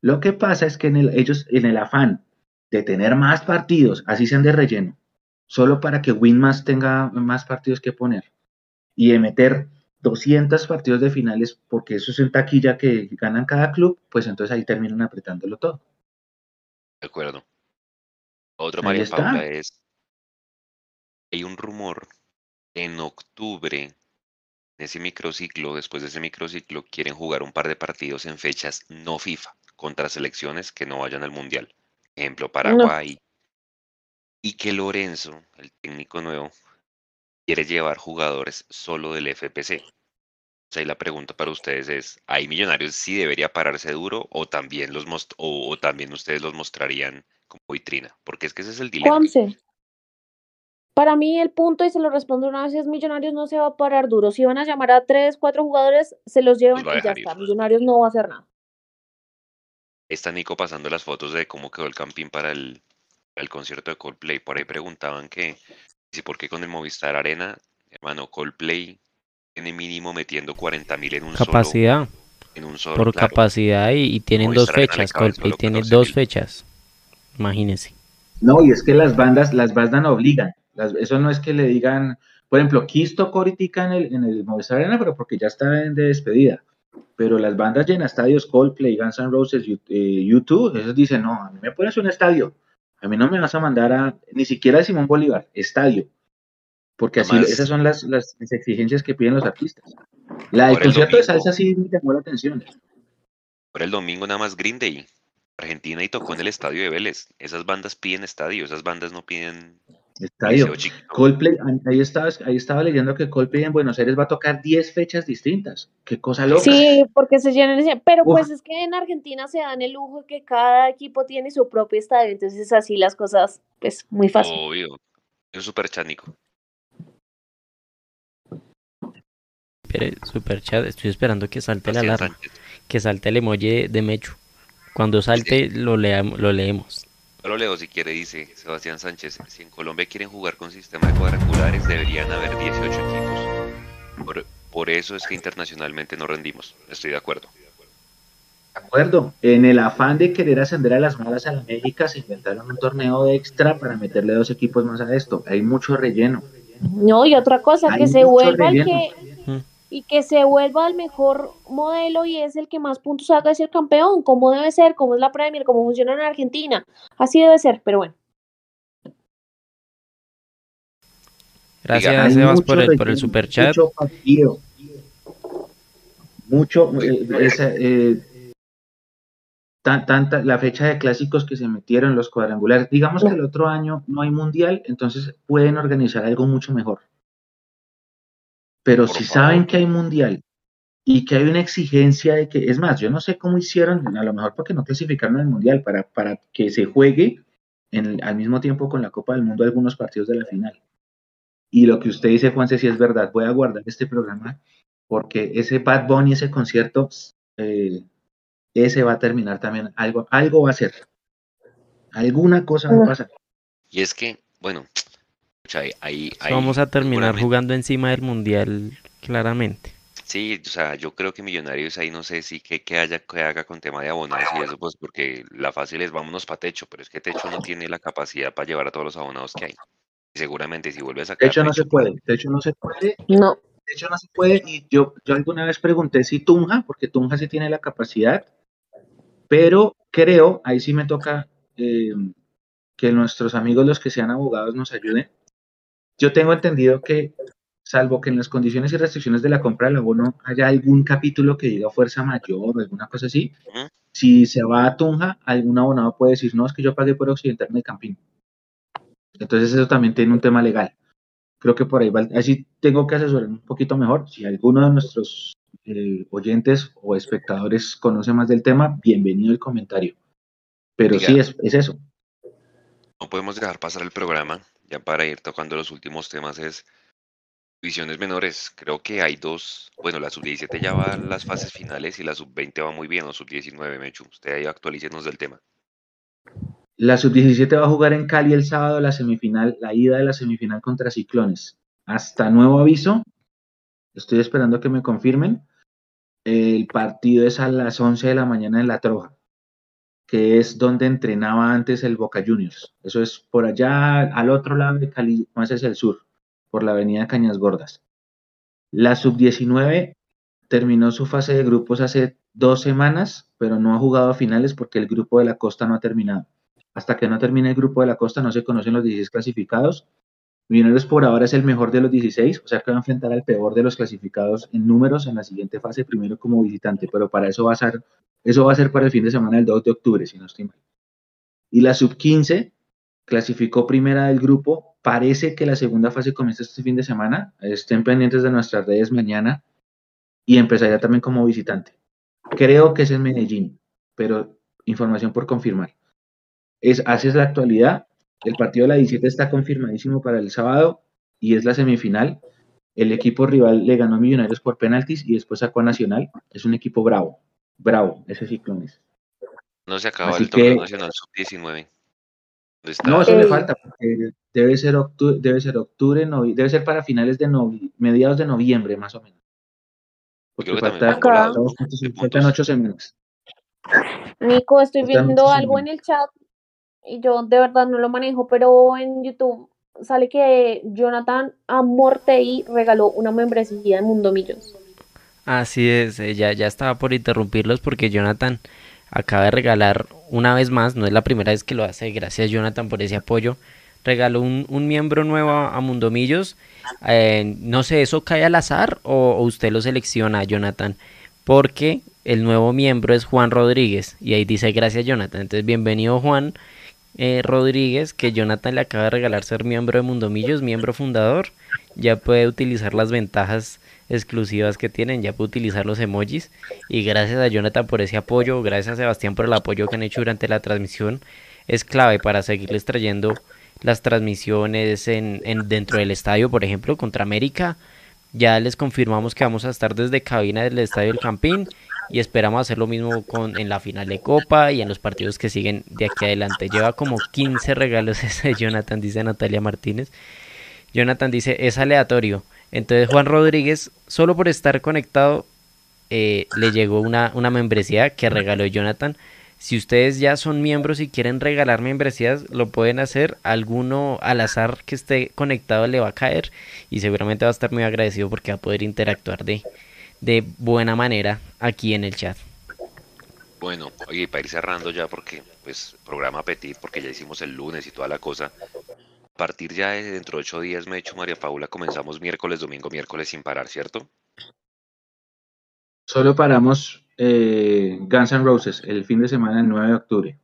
Lo que pasa es que en el, ellos, en el afán de tener más partidos, así sean de relleno, solo para que Winmas tenga más partidos que poner y de meter 200 partidos de finales, porque eso es en taquilla que ganan cada club, pues entonces ahí terminan apretándolo todo. De acuerdo. Otro, María Paula, es, hay un rumor, en octubre, en ese microciclo, después de ese microciclo, quieren jugar un par de partidos en fechas no FIFA, contra selecciones que no vayan al Mundial. Ejemplo, Paraguay. Y que Lorenzo, el técnico nuevo, quiere llevar jugadores solo del FPC. O sea, y la pregunta para ustedes es, ¿hay millonarios si debería pararse duro o también, los o, también ustedes los mostrarían como vitrina? Porque es que ese es el dilema. Para mí el punto, y se lo respondo una vez, es Millonarios no se va a parar duro. Si van a llamar a tres, cuatro jugadores, se los llevan y ya está. Millonarios no va a hacer nada. Está Nico pasando las fotos de cómo quedó el camping para el, el concierto de Coldplay. Por ahí preguntaban que Sí, porque con el Movistar Arena, hermano, Coldplay tiene mínimo metiendo 40 mil en un capacidad. solo. En un solo, Por capacidad y, tienen dos fechas. Coldplay tiene dos fechas. Imagínense. No, y es que las bandas, las bandas no obligan. eso no es que le digan, por ejemplo, Kiss tocó en el, en el Movistar Arena, pero porque ya está de despedida. Pero las bandas llenan estadios, Coldplay, Guns N' Roses, YouTube, eh, esos dicen, no, a mí me pones un estadio a mí no me vas a mandar a ni siquiera a Simón Bolívar, estadio. Porque así esas son las, las, exigencias que piden los artistas. La del concierto de salsa sí me llamó la atención. Por el domingo nada más Green Day, Argentina y tocó en el estadio de Vélez. Esas bandas piden estadio, esas bandas no piden estadio. Coldplay, ahí estaba, ahí estaba leyendo que Coldplay en Buenos Aires va a tocar 10 fechas distintas. Qué cosa loca. Sí, porque se llenan. Pero pues es que en Argentina se dan el lujo que cada equipo tiene su propio estadio, entonces así las cosas, pues muy fácil. Obvio. Es súper chánico. Super chat, estoy esperando que salte la alarma. Que salte el emoji de Mechu. Cuando salte lo, lo leemos. Lo leo si quiere, dice Sebastián Sánchez. Si en Colombia quieren jugar con sistema de cuadrangulares, deberían haber 18 equipos. Por, eso es que internacionalmente no rendimos. Estoy de acuerdo. De acuerdo. En el afán de querer ascender a las malas a la América, se inventaron un torneo extra para meterle dos equipos más a esto. Hay mucho relleno. No, y otra cosa, que se vuelva el que y que se vuelva el mejor modelo y es el que más puntos haga es el campeón, como debe ser, como es la Premier, como funciona en Argentina. Así debe ser, pero bueno. Gracias, Sebas, por el, por el super chat. Mucho partido. Mucho, eh, eh, tanta, la fecha de clásicos que se metieron los cuadrangulares. Digamos que el otro año no hay mundial, entonces pueden organizar algo mucho mejor. Pero si saben que hay mundial y que hay una exigencia de que, es más, yo no sé cómo hicieron, a lo mejor porque no clasificaron al mundial, para, para que se juegue en, al mismo tiempo con la Copa del Mundo algunos partidos de la final. Y lo que usted dice, Juanse, si es verdad, voy a guardar este programa porque ese Bad Bunny, ese concierto, eh, ese va a terminar también, algo, algo va a ser. Alguna cosa va a pasar. Y es que, bueno, Vamos a terminar jugando encima del mundial, claramente. Sí, o sea, yo creo que Millonarios ahí no sé si que, que haya que haga con tema de abonados y eso, pues porque la fácil es vámonos para Techo, pero es que Techo no tiene la capacidad para llevar a todos los abonados que hay. seguramente si vuelve a sacar. De hecho, no se puede. De hecho, no se puede. No. De hecho, no se puede. Y yo, yo alguna vez pregunté si Tunja, porque Tunja sí tiene la capacidad, pero creo, ahí sí me toca eh, que nuestros amigos, los que sean abogados, nos ayuden. Yo tengo entendido que, salvo que en las condiciones y restricciones de la compra del abono haya algún capítulo que diga fuerza mayor o alguna cosa así, si se va a Tunja, algún abonado puede decir, no, es que yo pagué por Occidental en el Campín. Entonces eso también tiene un tema legal. Creo que por ahí va, así tengo que asesorar un poquito mejor. Si alguno de nuestros eh, oyentes o espectadores conoce más del tema, bienvenido el comentario. Pero sí, es, es eso. No podemos dejar pasar el programa, ya para ir tocando los últimos temas, es divisiones menores. Creo que hay dos, bueno, la sub-17 ya va a las fases finales y la sub-20 va muy bien, o sub-19, Mechu. Usted ahí actualícenos del tema. La sub-17 va a jugar en Cali el sábado la semifinal, la ida de la semifinal contra Ciclones. Hasta nuevo aviso, estoy esperando que me confirmen. El partido es a las 11 de la mañana en La Troja, que es donde entrenaba antes el Boca Juniors. Eso es por allá al otro lado de Cali, más hacia el sur, por la avenida Cañas Gordas. La sub-19 terminó su fase de grupos hace dos semanas, pero no ha jugado a finales porque el grupo de la costa no ha terminado. Hasta que no termine el grupo de la costa no se conocen los 16 clasificados. Millonarios por ahora es el mejor de los 16, o sea que va a enfrentar al peor de los clasificados en números en la siguiente fase, primero como visitante, pero para eso va a ser, eso va a ser para el fin de semana del 2 de octubre, si no estoy mal. Y la sub-15 clasificó primera del grupo, parece que la segunda fase comienza este fin de semana, estén pendientes de nuestras redes mañana y empezaría también como visitante. Creo que es en Medellín, pero información por confirmar. Es, así es la actualidad. El partido de la 17 está confirmadísimo para el sábado y es la semifinal. El equipo rival le ganó a Millonarios por penaltis y después sacó a Nacional. Es un equipo bravo, bravo, ese Ciclones. No se acaba Así el torneo que- nacional sub-19. ¿Dónde está? No, eso le Eh, falta, porque debe ser octubre, debe ser octubre, debe ser para finales de novi- mediados de noviembre, más o menos. Porque falta- faltan ocho semanas. Nico, estoy Faltan viendo algo en el chat y yo de verdad no lo manejo, pero en YouTube sale que Jonathan Amortei regaló una membresía de Mundo Millos. Así es, eh, ya, ya estaba por interrumpirlos porque Jonathan acaba de regalar una vez más, no es la primera vez que lo hace, gracias Jonathan por ese apoyo, regaló un, un miembro nuevo a, a Mundomillos, eh, no sé, ¿eso cae al azar o, o usted lo selecciona, Jonathan? Porque el nuevo miembro es Juan Rodríguez y ahí dice gracias Jonathan, entonces bienvenido Juan eh, Rodríguez, que Jonathan le acaba de regalar ser miembro de Mundomillos, miembro fundador, ya puede utilizar las ventajas exclusivas que tienen, ya puede utilizar los emojis y gracias a Jonathan por ese apoyo, gracias a Sebastián por el apoyo que han hecho durante la transmisión, es clave para seguirles trayendo las transmisiones en, en- dentro del estadio, por ejemplo, contra América. Ya les confirmamos que vamos a estar desde cabina del Estadio del Campín y esperamos hacer lo mismo con, en la final de Copa y en los partidos que siguen de aquí adelante. Lleva como 15 regalos ese Jonathan, dice Natalia Martínez. Jonathan dice, es aleatorio. Entonces Juan Rodríguez, solo por estar conectado, eh, le llegó una, una membresía que regaló Jonathan. Si ustedes ya son miembros y quieren regalar membresías, lo pueden hacer. Alguno al azar que esté conectado le va a caer y seguramente va a estar muy agradecido porque va a poder interactuar de, de buena manera aquí en el chat. Bueno, oye, para ir cerrando ya, porque pues programa Petit, porque ya hicimos el lunes y toda la cosa. A partir ya de dentro de ocho días, me he hecho María Paula, comenzamos miércoles, domingo, miércoles sin parar, ¿cierto? Solo paramos eh, Guns N' Roses el fin de semana, el 9 de octubre.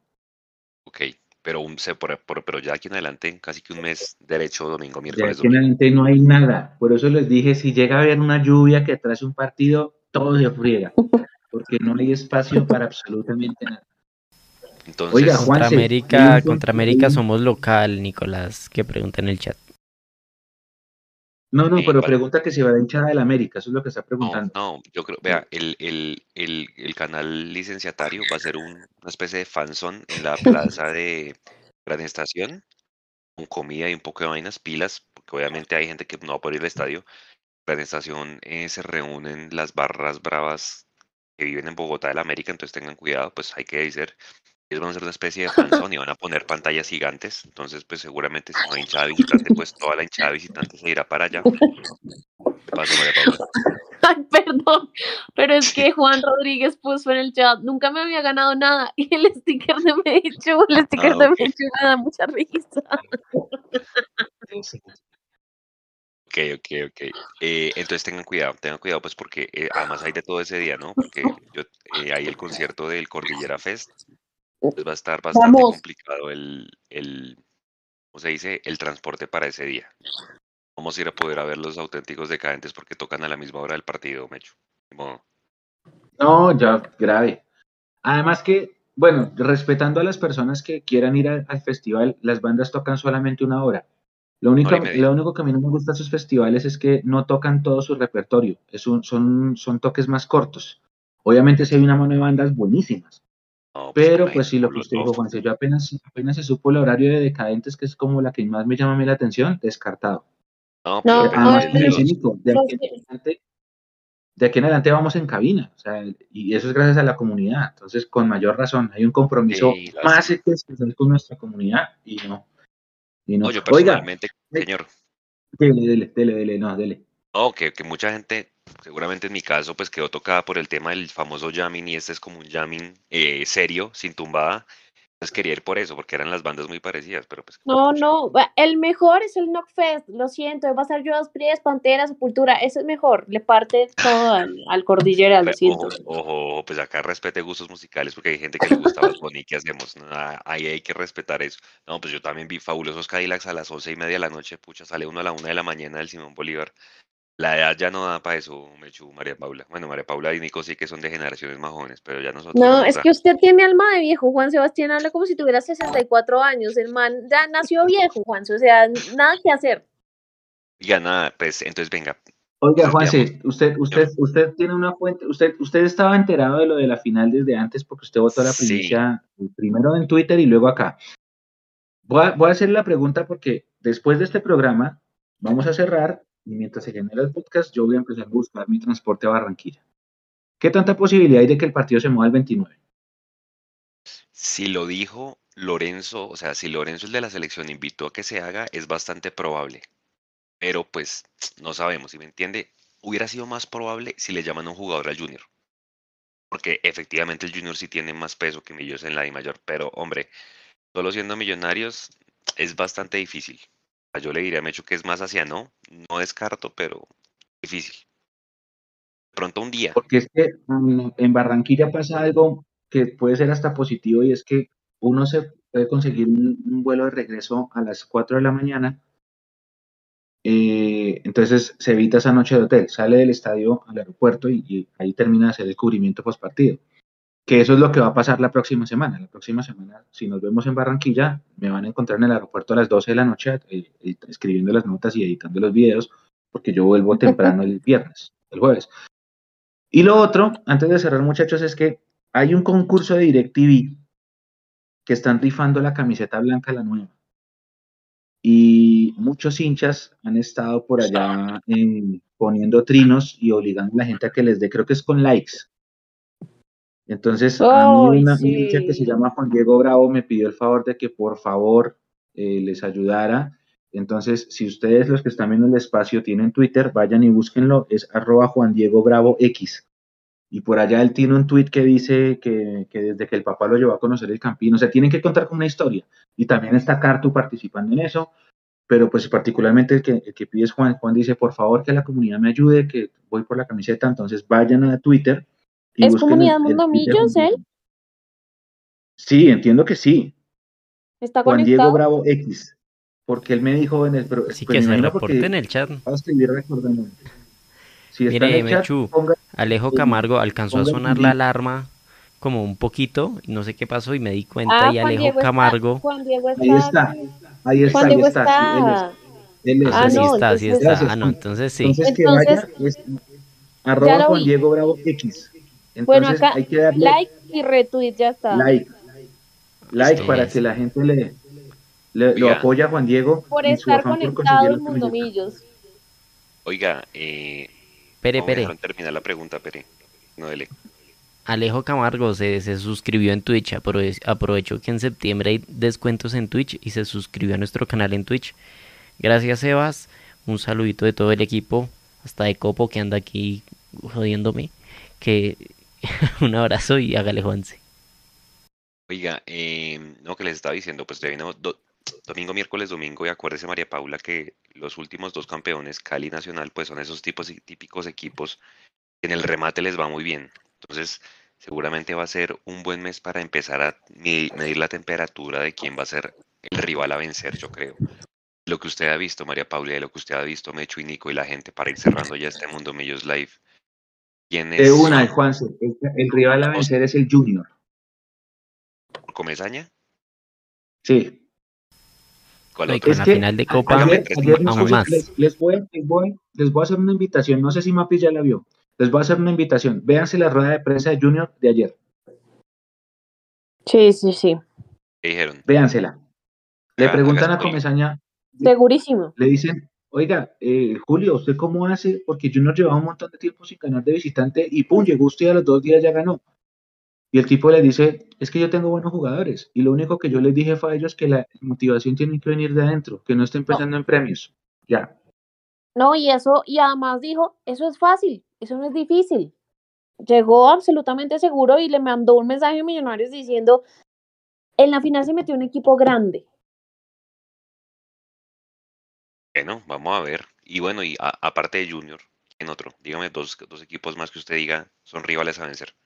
Ok, pero un, se, por- por- pero ya aquí en adelante, casi que un mes derecho, domingo, miércoles, aquí en adelante no hay nada. Por eso les dije, si llega a haber una lluvia que trae un partido, todo se friega. Porque no hay espacio para absolutamente nada. Entonces, Oiga, Contra Juanse, hay América, contra América somos local, Nicolás, que pregunta en el chat. No, no, Eh, pero pregunta que si va de hinchada del América, eso es lo que está preguntando. no, yo creo, vea, el, el, el, el canal licenciatario va a ser un- una especie de fanzone en la plaza de Gran Estación, con comida y un poco de vainas, pilas, porque obviamente hay gente que no va a poder ir al estadio. Gran Estación eh, se reúnen las barras bravas que viven en Bogotá del América, entonces tengan cuidado, pues hay que decir, ellos van a ser una especie de fanzone y van a poner pantallas gigantes. Entonces, pues seguramente si no hay hinchada visitante, pues toda la hinchada visitante se irá para allá. Ay, perdón, pero es que Juan Rodríguez puso en el chat, nunca me había ganado nada y el sticker de Mechu, el sticker Ah, de ok. Mechu me da mucha risa. Ok, ok, ok. Eh, entonces tengan cuidado, tengan cuidado pues porque eh, además hay de todo ese día, ¿no? Porque yo, eh, hay el concierto del Cordillera Fest. Pues va a estar bastante Vamos. complicado el, el, ¿cómo se dice? El transporte para ese día. Vamos a ir a poder a ver los auténticos decadentes porque tocan a la misma hora del partido, Mecho. Modo. No, ya, grave. Además que, bueno, respetando a las personas que quieran ir a- al festival, las bandas tocan solamente una hora. Lo único, lo único que a mí no me gusta de esos festivales es que no tocan todo su repertorio. Es un- son, son toques más cortos. Obviamente sí hay una mano de bandas buenísimas. No, Pero pues sí, lo que Molotov. usted dijo, Juanse, yo apenas, apenas se supo el horario de Decadentes, que es como la que más me llama a mí la atención, descartado. No, No, pues no, Además, dice los- Nico, de aquí, en adelante, de aquí en adelante vamos en cabina, o sea, y eso es gracias a la comunidad. Entonces, con mayor razón, hay un compromiso Sí, más especial con nuestra comunidad y no. Y no. No, yo Oiga, personalmente, señor, dele, dele, dele, dele, no, dele. no, que, que mucha gente, seguramente en mi caso, pues quedó tocada por el tema del famoso jamming y este es como un jamming eh, serio, sin tumbada. Entonces quería ir por eso, porque eran las bandas muy parecidas, pero pues... No, no, el mejor es el Knockfest, lo siento, va a estar Judas Priest, Pantera, Sepultura, ese es mejor, le parte todo al, al Cordillera, lo Pero, siento. Ojo, ojo, pues acá respete gustos musicales porque hay gente que le gusta Bad Bunny, ¿qué hacemos? Ah, ahí hay que respetar eso. No, pues yo también vi Fabulosos Cadillacs a las once y media de la noche, pucha, sale uno a la una de la mañana del Simón Bolívar. La edad ya no da para eso, Mechu, María Paula. Bueno, María Paula y Nico sí que son de generaciones más jóvenes, pero ya nosotros No, es que usted tiene alma de viejo, Juan Sebastián habla como si tuviera 64 años, el man ya nació viejo, Juan, o sea, nada que hacer. Ya nada, pues entonces venga. Oiga, Juanse, usted, usted, usted tiene una fuente, usted, usted estaba enterado de lo de la final desde antes porque usted votó la Sí. primicia primero en Twitter y luego acá. Voy a, voy a hacer la pregunta porque después de este programa vamos a cerrar y mientras se genera el podcast yo voy a empezar a buscar mi transporte a Barranquilla. ¿Qué tanta posibilidad hay de que el partido se mueva el 29? Si lo dijo Lorenzo, o sea, si Lorenzo el de la selección invitó a que se haga, es bastante probable. Pero pues no sabemos, si me entiende, hubiera sido más probable si le llaman a un jugador al Junior. Porque efectivamente el Junior sí tiene más peso que Millos en la I mayor, pero hombre, solo siendo millonarios es bastante difícil. Yo le diría a Mecho que es más hacia no, no descarto, pero difícil. De pronto un día. Porque es que en Barranquilla pasa algo que puede ser hasta positivo y es que uno se puede conseguir un, vuelo de regreso a las 4 de la mañana. eh, entonces se evita esa noche de hotel, sale del estadio al aeropuerto y, ahí termina de hacer el cubrimiento post partido. Que eso es lo que va a pasar la próxima semana. La próxima semana, si nos vemos en Barranquilla, me van a encontrar en el aeropuerto a las 12 de la noche eh, eh, escribiendo las notas y editando los videos, porque yo vuelvo temprano el viernes, el jueves. Y lo otro, antes de cerrar, muchachos, es que hay un concurso de DirecTV que están rifando la camiseta blanca, la nueva. Y muchos hinchas han estado por allá eh, poniendo trinos y obligando a la gente a que les dé, creo que es con likes. Entonces, a mí una, un sí. que se llama Juan Diego Bravo me pidió el favor de que por favor eh, les ayudara. Entonces, si ustedes los que están viendo el espacio tienen Twitter, vayan y búsquenlo, es arroba Juan Diego Bravo X. Y por allá él tiene un tweet que dice que, que desde que el papá lo llevó a conocer el Campino, o sea, tienen que contar con una historia. Y también está Cartu participando en eso, pero pues particularmente el que, el que pide es Juan. Juan dice, por favor, que la comunidad me ayude, que voy por la camiseta. Entonces vayan a Twitter. ¿Es Comunidad el- Mundo Millos, él? Sí, entiendo que sí. ¿Está Juan Diego? Bravo X. Porque él me dijo en el... Pero, Así pues que se reporte porque en el chat. a escribir recordando. Si está Mire, en el chat, Mechu, ponga- Alejo Sí, Camargo alcanzó a sonar la alarma como un poquito, y no sé qué pasó y me di cuenta Ah, y Alejo Diego, Camargo. está, Juan Diego está. Ahí está. Ahí está, Juan ahí Diego está. sí, él es. está. Él es, Ah, sí no, está, sí entonces- está. Gracias, Ah, no, entonces sí. Entonces que vaya, es arroba Juan. Diego Bravo X. Entonces Bueno, acá, hay que darle like y retweet, ya está. like. Like Listo. para que la gente le, le- lo apoye a Juan Diego Por estar conectado en Mundo. Millos. Oiga, eh, Pere, no pere. terminar la pregunta, Pere. No, dele. Alejo Camargo se, se suscribió en Twitch. aprovechó que en septiembre hay descuentos en Twitch y se suscribió a nuestro canal en Twitch. Gracias, Sebas. Un saludito de todo el equipo, hasta de Copo que anda aquí jodiéndome. Que un abrazo y hágale Juanse. Oiga, eh, no, que les estaba diciendo, pues ya viene domingo, miércoles, domingo, y acuérdese María Paula que los últimos dos campeones, Cali Nacional, pues son esos tipos típicos equipos que en el remate les va muy bien. Entonces, seguramente va a ser un buen mes para empezar a medir la temperatura de quién va a ser el rival a vencer, yo creo. Lo que usted ha visto, María Paula, y lo que usted ha visto, Mecho y Nico y la gente, para ir cerrando ya este Mundo Millos Live. ¿Quién es? De una, Juanse, el rival a vencer es el Junior. Comesaña? Sí. Con la final de Copa, Les, voy, a hacer una invitación, no sé si Mapi ya la vio, les voy a hacer una invitación, véanse la rueda de prensa de Junior de ayer. Sí, sí, sí. ¿Qué dijeron? Véansela. Le preguntan a Comesaña. Segurísimo. Le dicen, oiga, eh, Julio, ¿usted cómo hace? Porque Junior llevaba un montón de tiempo sin ganar de visitante y pum, llegó usted a los dos días ya ganó. Y el tipo le dice, es que yo tengo buenos jugadores. Y lo único que yo les dije fue a ellos que la motivación tiene que venir de adentro, que no estén pensando en premios. Ya. No, y eso, y además dijo, eso es fácil, eso no es difícil. Llegó absolutamente seguro y le mandó un mensaje a Millonarios diciendo, en la final se metió un equipo grande. Bueno, vamos a ver. Y bueno, y aparte de Junior, en otro? Dígame dos, dos equipos más que usted diga son rivales a vencer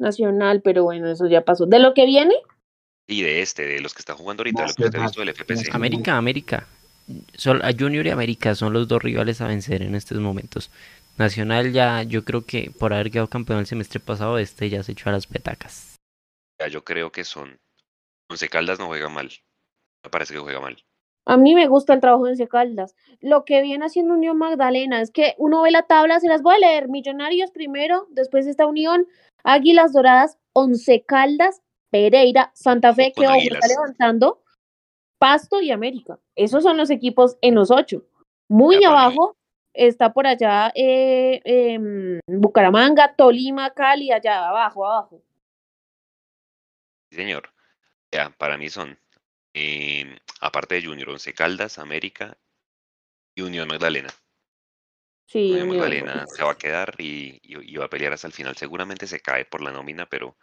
nacional, pero bueno, eso ya pasó. ¿De lo que viene? Y de este, de los que está jugando ahorita, lo que usted ha visto del FPC. América, América. a Junior y América son los dos rivales a vencer en estos momentos. Nacional ya, yo creo que por haber quedado campeón el semestre pasado, este ya se echó a las petacas. Ya, yo creo que son. Once Caldas no juega mal. Me parece que juega mal. A mí me gusta el trabajo de Once Caldas. Lo que viene haciendo Unión Magdalena es que uno ve la tabla, se las voy a leer. Millonarios primero, después esta Unión, Águilas Doradas, Once Caldas, Pereira, Santa Fe que está levantando, Pasto y América. Esos son los equipos en los ocho. Muy abajo está por allá eh, em, Bucaramanga, Tolima, Cali, allá abajo, abajo. Sí, señor. Ya, para mí son, em, aparte de Junior, Once Caldas, América y Unión Magdalena. Sí, Magdalena se va a quedar y, va a pelear hasta el final. Seguramente se cae por la nómina, pero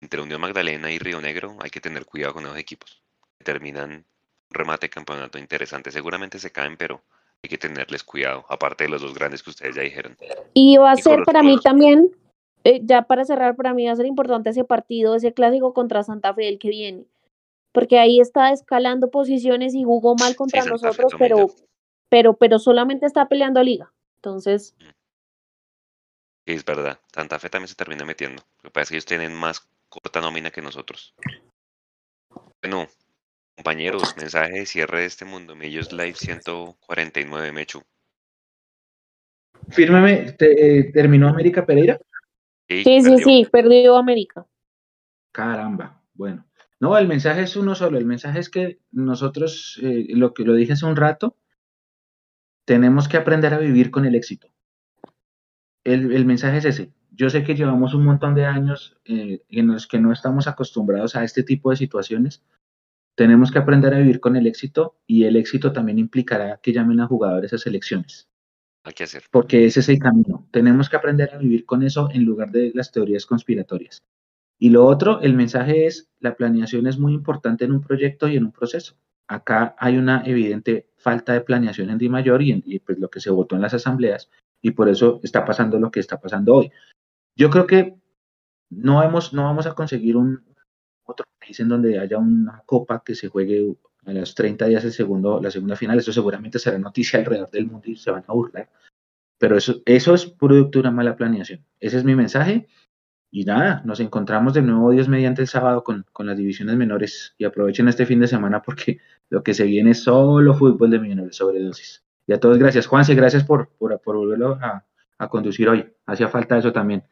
entre Unión Magdalena y Río Negro hay que tener cuidado con los equipos. Terminan remate campeonato interesante. Seguramente se caen, pero hay que tenerles cuidado, aparte de los dos grandes que ustedes ya dijeron. Y va a ser para mí también, eh, ya para cerrar, para mí va a ser importante ese partido, ese clásico contra Santa Fe, el que viene. Porque ahí está escalando posiciones y jugó mal contra nosotros, pero, pero, pero solamente está peleando liga. Entonces. Es verdad. Santa Fe también se termina metiendo. Lo que pasa es que ellos tienen más corta nómina que nosotros. Bueno, compañeros, mensaje de cierre de este Mundo Millos Live 149, Mechu. Fírmame, eh, ¿terminó América Pereira? Sí, sí, sí, perdió América. Caramba, bueno. No, el mensaje es uno solo. El mensaje es que nosotros, eh, lo que lo dije hace un rato, tenemos que aprender a vivir con el éxito. El, mensaje es ese. Yo sé que llevamos un montón de años eh, en los que no estamos acostumbrados a este tipo de situaciones. Tenemos que aprender a vivir con el éxito y el éxito también implicará que llamen a jugadores a selecciones. Hay que hacer. Porque ese es el camino. Tenemos que aprender a vivir con eso en lugar de las teorías conspiratorias. Y lo otro, el mensaje es, la planeación es muy importante en un proyecto y en un proceso. Acá hay una evidente falta de planeación en Di Mayor y, en, pues lo que se votó en las asambleas y por eso está pasando lo que está pasando hoy. Yo creo que no, hemos, no vamos a conseguir un otro país en donde haya una copa que se juegue a los 30 días el segundo, la segunda final. Eso seguramente será noticia alrededor del mundo y se van a burlar. Pero eso, eso es producto de una mala planeación. Ese es mi mensaje. Y nada, nos encontramos de nuevo Dios mediante el sábado con, con las divisiones menores y aprovechen este fin de semana porque lo que se viene es solo fútbol de millonarios sobredosis. Y a todos gracias. Juanse, gracias por, por, volverlo a, conducir hoy. Hacía falta eso también.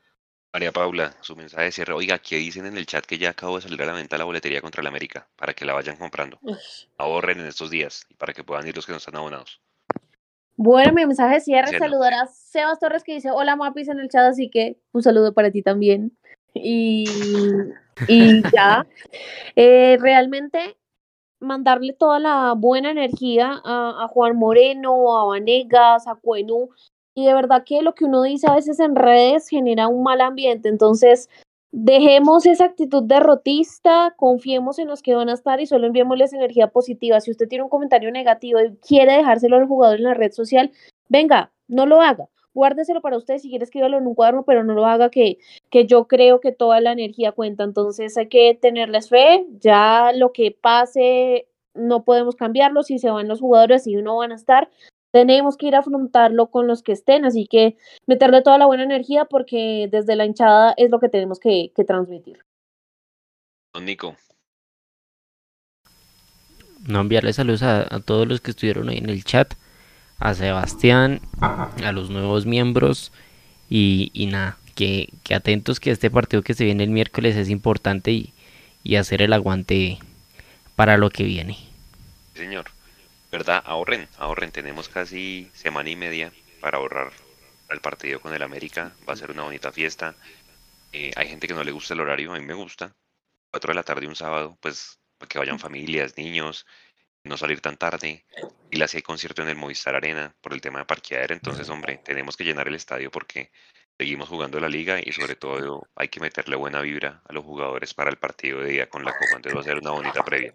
María Paula, su mensaje de cierre. Oiga, ¿qué dicen en el chat que ya acabó de salir a la venta la boletería contra el América? Para que la vayan comprando. Ahorren en estos días y para que puedan ir los que no están abonados. Bueno, mi mensaje de cierre, saludar a Sebas Torres que dice hola Mapis en el chat, así que un saludo para ti también. y, y ya. Eh, realmente mandarle toda la buena energía a, a, Juan Moreno, a Vanegas, a Cuenú, y de verdad que lo que uno dice a veces en redes genera un mal ambiente, entonces dejemos esa actitud derrotista, confiemos en los que van a estar y solo enviémosles energía positiva. Si usted tiene un comentario negativo y quiere dejárselo al jugador en la red social, venga, no lo haga. Guárdeselo para usted si quiere escribirlo en un cuaderno, pero no lo haga que, que yo creo que toda la energía cuenta. Entonces hay que tenerles fe. Ya lo que pase no podemos cambiarlo. Si se van los jugadores y uno van a estar, tenemos que ir a afrontarlo con los que estén, así que meterle toda la buena energía porque desde la hinchada es lo que tenemos que, que transmitir. Don Nico. No enviarle saludos a, a, todos los que estuvieron ahí en el chat, a Sebastián, a los nuevos miembros y, y nada, que, que, atentos que este partido que se viene el miércoles es importante y, y hacer el aguante para lo que viene. Señor. ¿Verdad? Ahorren, ahorren, tenemos casi semana y media para ahorrar el partido con el América, va a ser una bonita fiesta. Eh, hay gente que no le gusta el horario, a mí me gusta. 4 de la tarde un sábado, pues para que vayan familias, niños, no salir tan tarde. Y la hay concierto en el Movistar Arena por el tema de parqueadera, entonces hombre, tenemos que llenar el estadio porque seguimos jugando la liga y sobre todo hay que meterle buena vibra a los jugadores para el partido de día con la Copa, entonces va a ser una bonita previa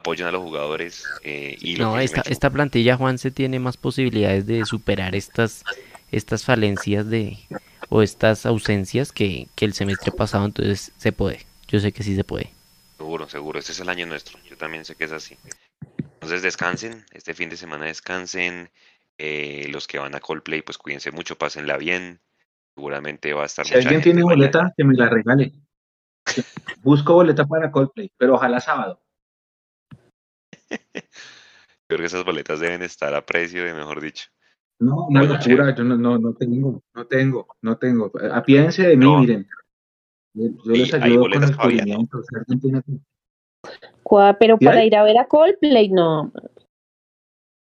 apoyen a los jugadores. Eh, y no, esta, esta plantilla, Juan, se tiene más posibilidades de superar estas, estas falencias de o estas ausencias que, que el semestre pasado, entonces se puede. Yo sé que sí se puede. Seguro, seguro, este es el año nuestro. Yo también sé que es así. Entonces descansen, este fin de semana descansen. Eh, los que van a Coldplay, pues cuídense mucho, pásenla bien. Seguramente va a estar. Si alguien tiene boleta, que me la regale. Busco boleta para Coldplay, pero ojalá sábado. Creo que esas boletas deben estar a precio de, mejor dicho. No, una locura, yo no, no, no tengo, no tengo, no tengo. Apiédense de mí, no. miren. Yo les ayudo con el movimiento. Pero para ir a ver a Coldplay, no.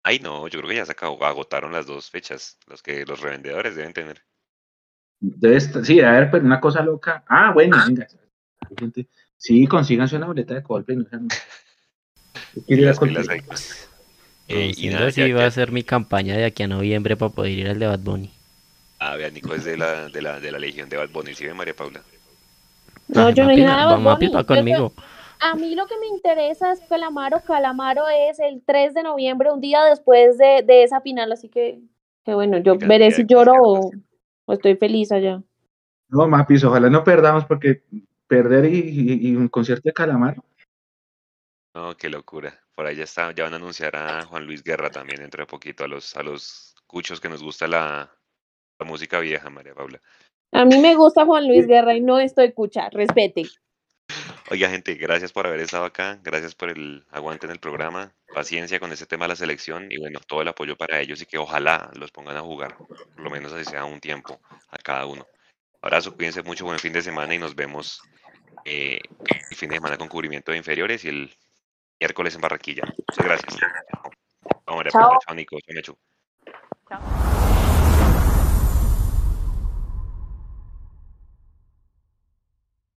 Ay, no, yo creo que ya se acabó, agotaron las dos fechas, los que los revendedores deben tener. Debe estar, sí, a ver, pero una cosa loca. Ah, bueno, venga. Sí, consíganse una boleta de Coldplay. No sean... Eh, y nada, si va a ser mi campaña de aquí a noviembre para poder ir al de Bad Bunny. Ah, vea, Nico es de la, de la, de la legión de Bad Bunny, ¿sí ve María Paula? No, yo no dije nada de Bad Bunny. conmigo. a mí lo que me interesa es Calamaro. Calamaro es el 3 de noviembre, un día después de, de esa final, así que, que bueno, yo veré si lloro o, o, estoy feliz allá. No, Mapis, ojalá no perdamos porque perder y, y, y un concierto de Calamaro no, qué locura. Por ahí ya está, ya van a anunciar a Juan Luis Guerra también dentro de poquito a los, a los cuchos que nos gusta la, la música vieja, María Paula. A mí me gusta Juan Luis Guerra y no estoy cucha, respete. Oiga, gente, gracias por haber estado acá, gracias por el aguante en el programa, paciencia con este tema de la selección y bueno, todo el apoyo para ellos y que ojalá los pongan a jugar, por lo menos así sea un tiempo a cada uno. Abrazo, cuídense mucho, buen fin de semana y nos vemos eh, el fin de semana con cubrimiento de inferiores y el miércoles en Barranquilla. Muchas gracias. Vamos, Chao. Chao, Nico. Chao, Chao.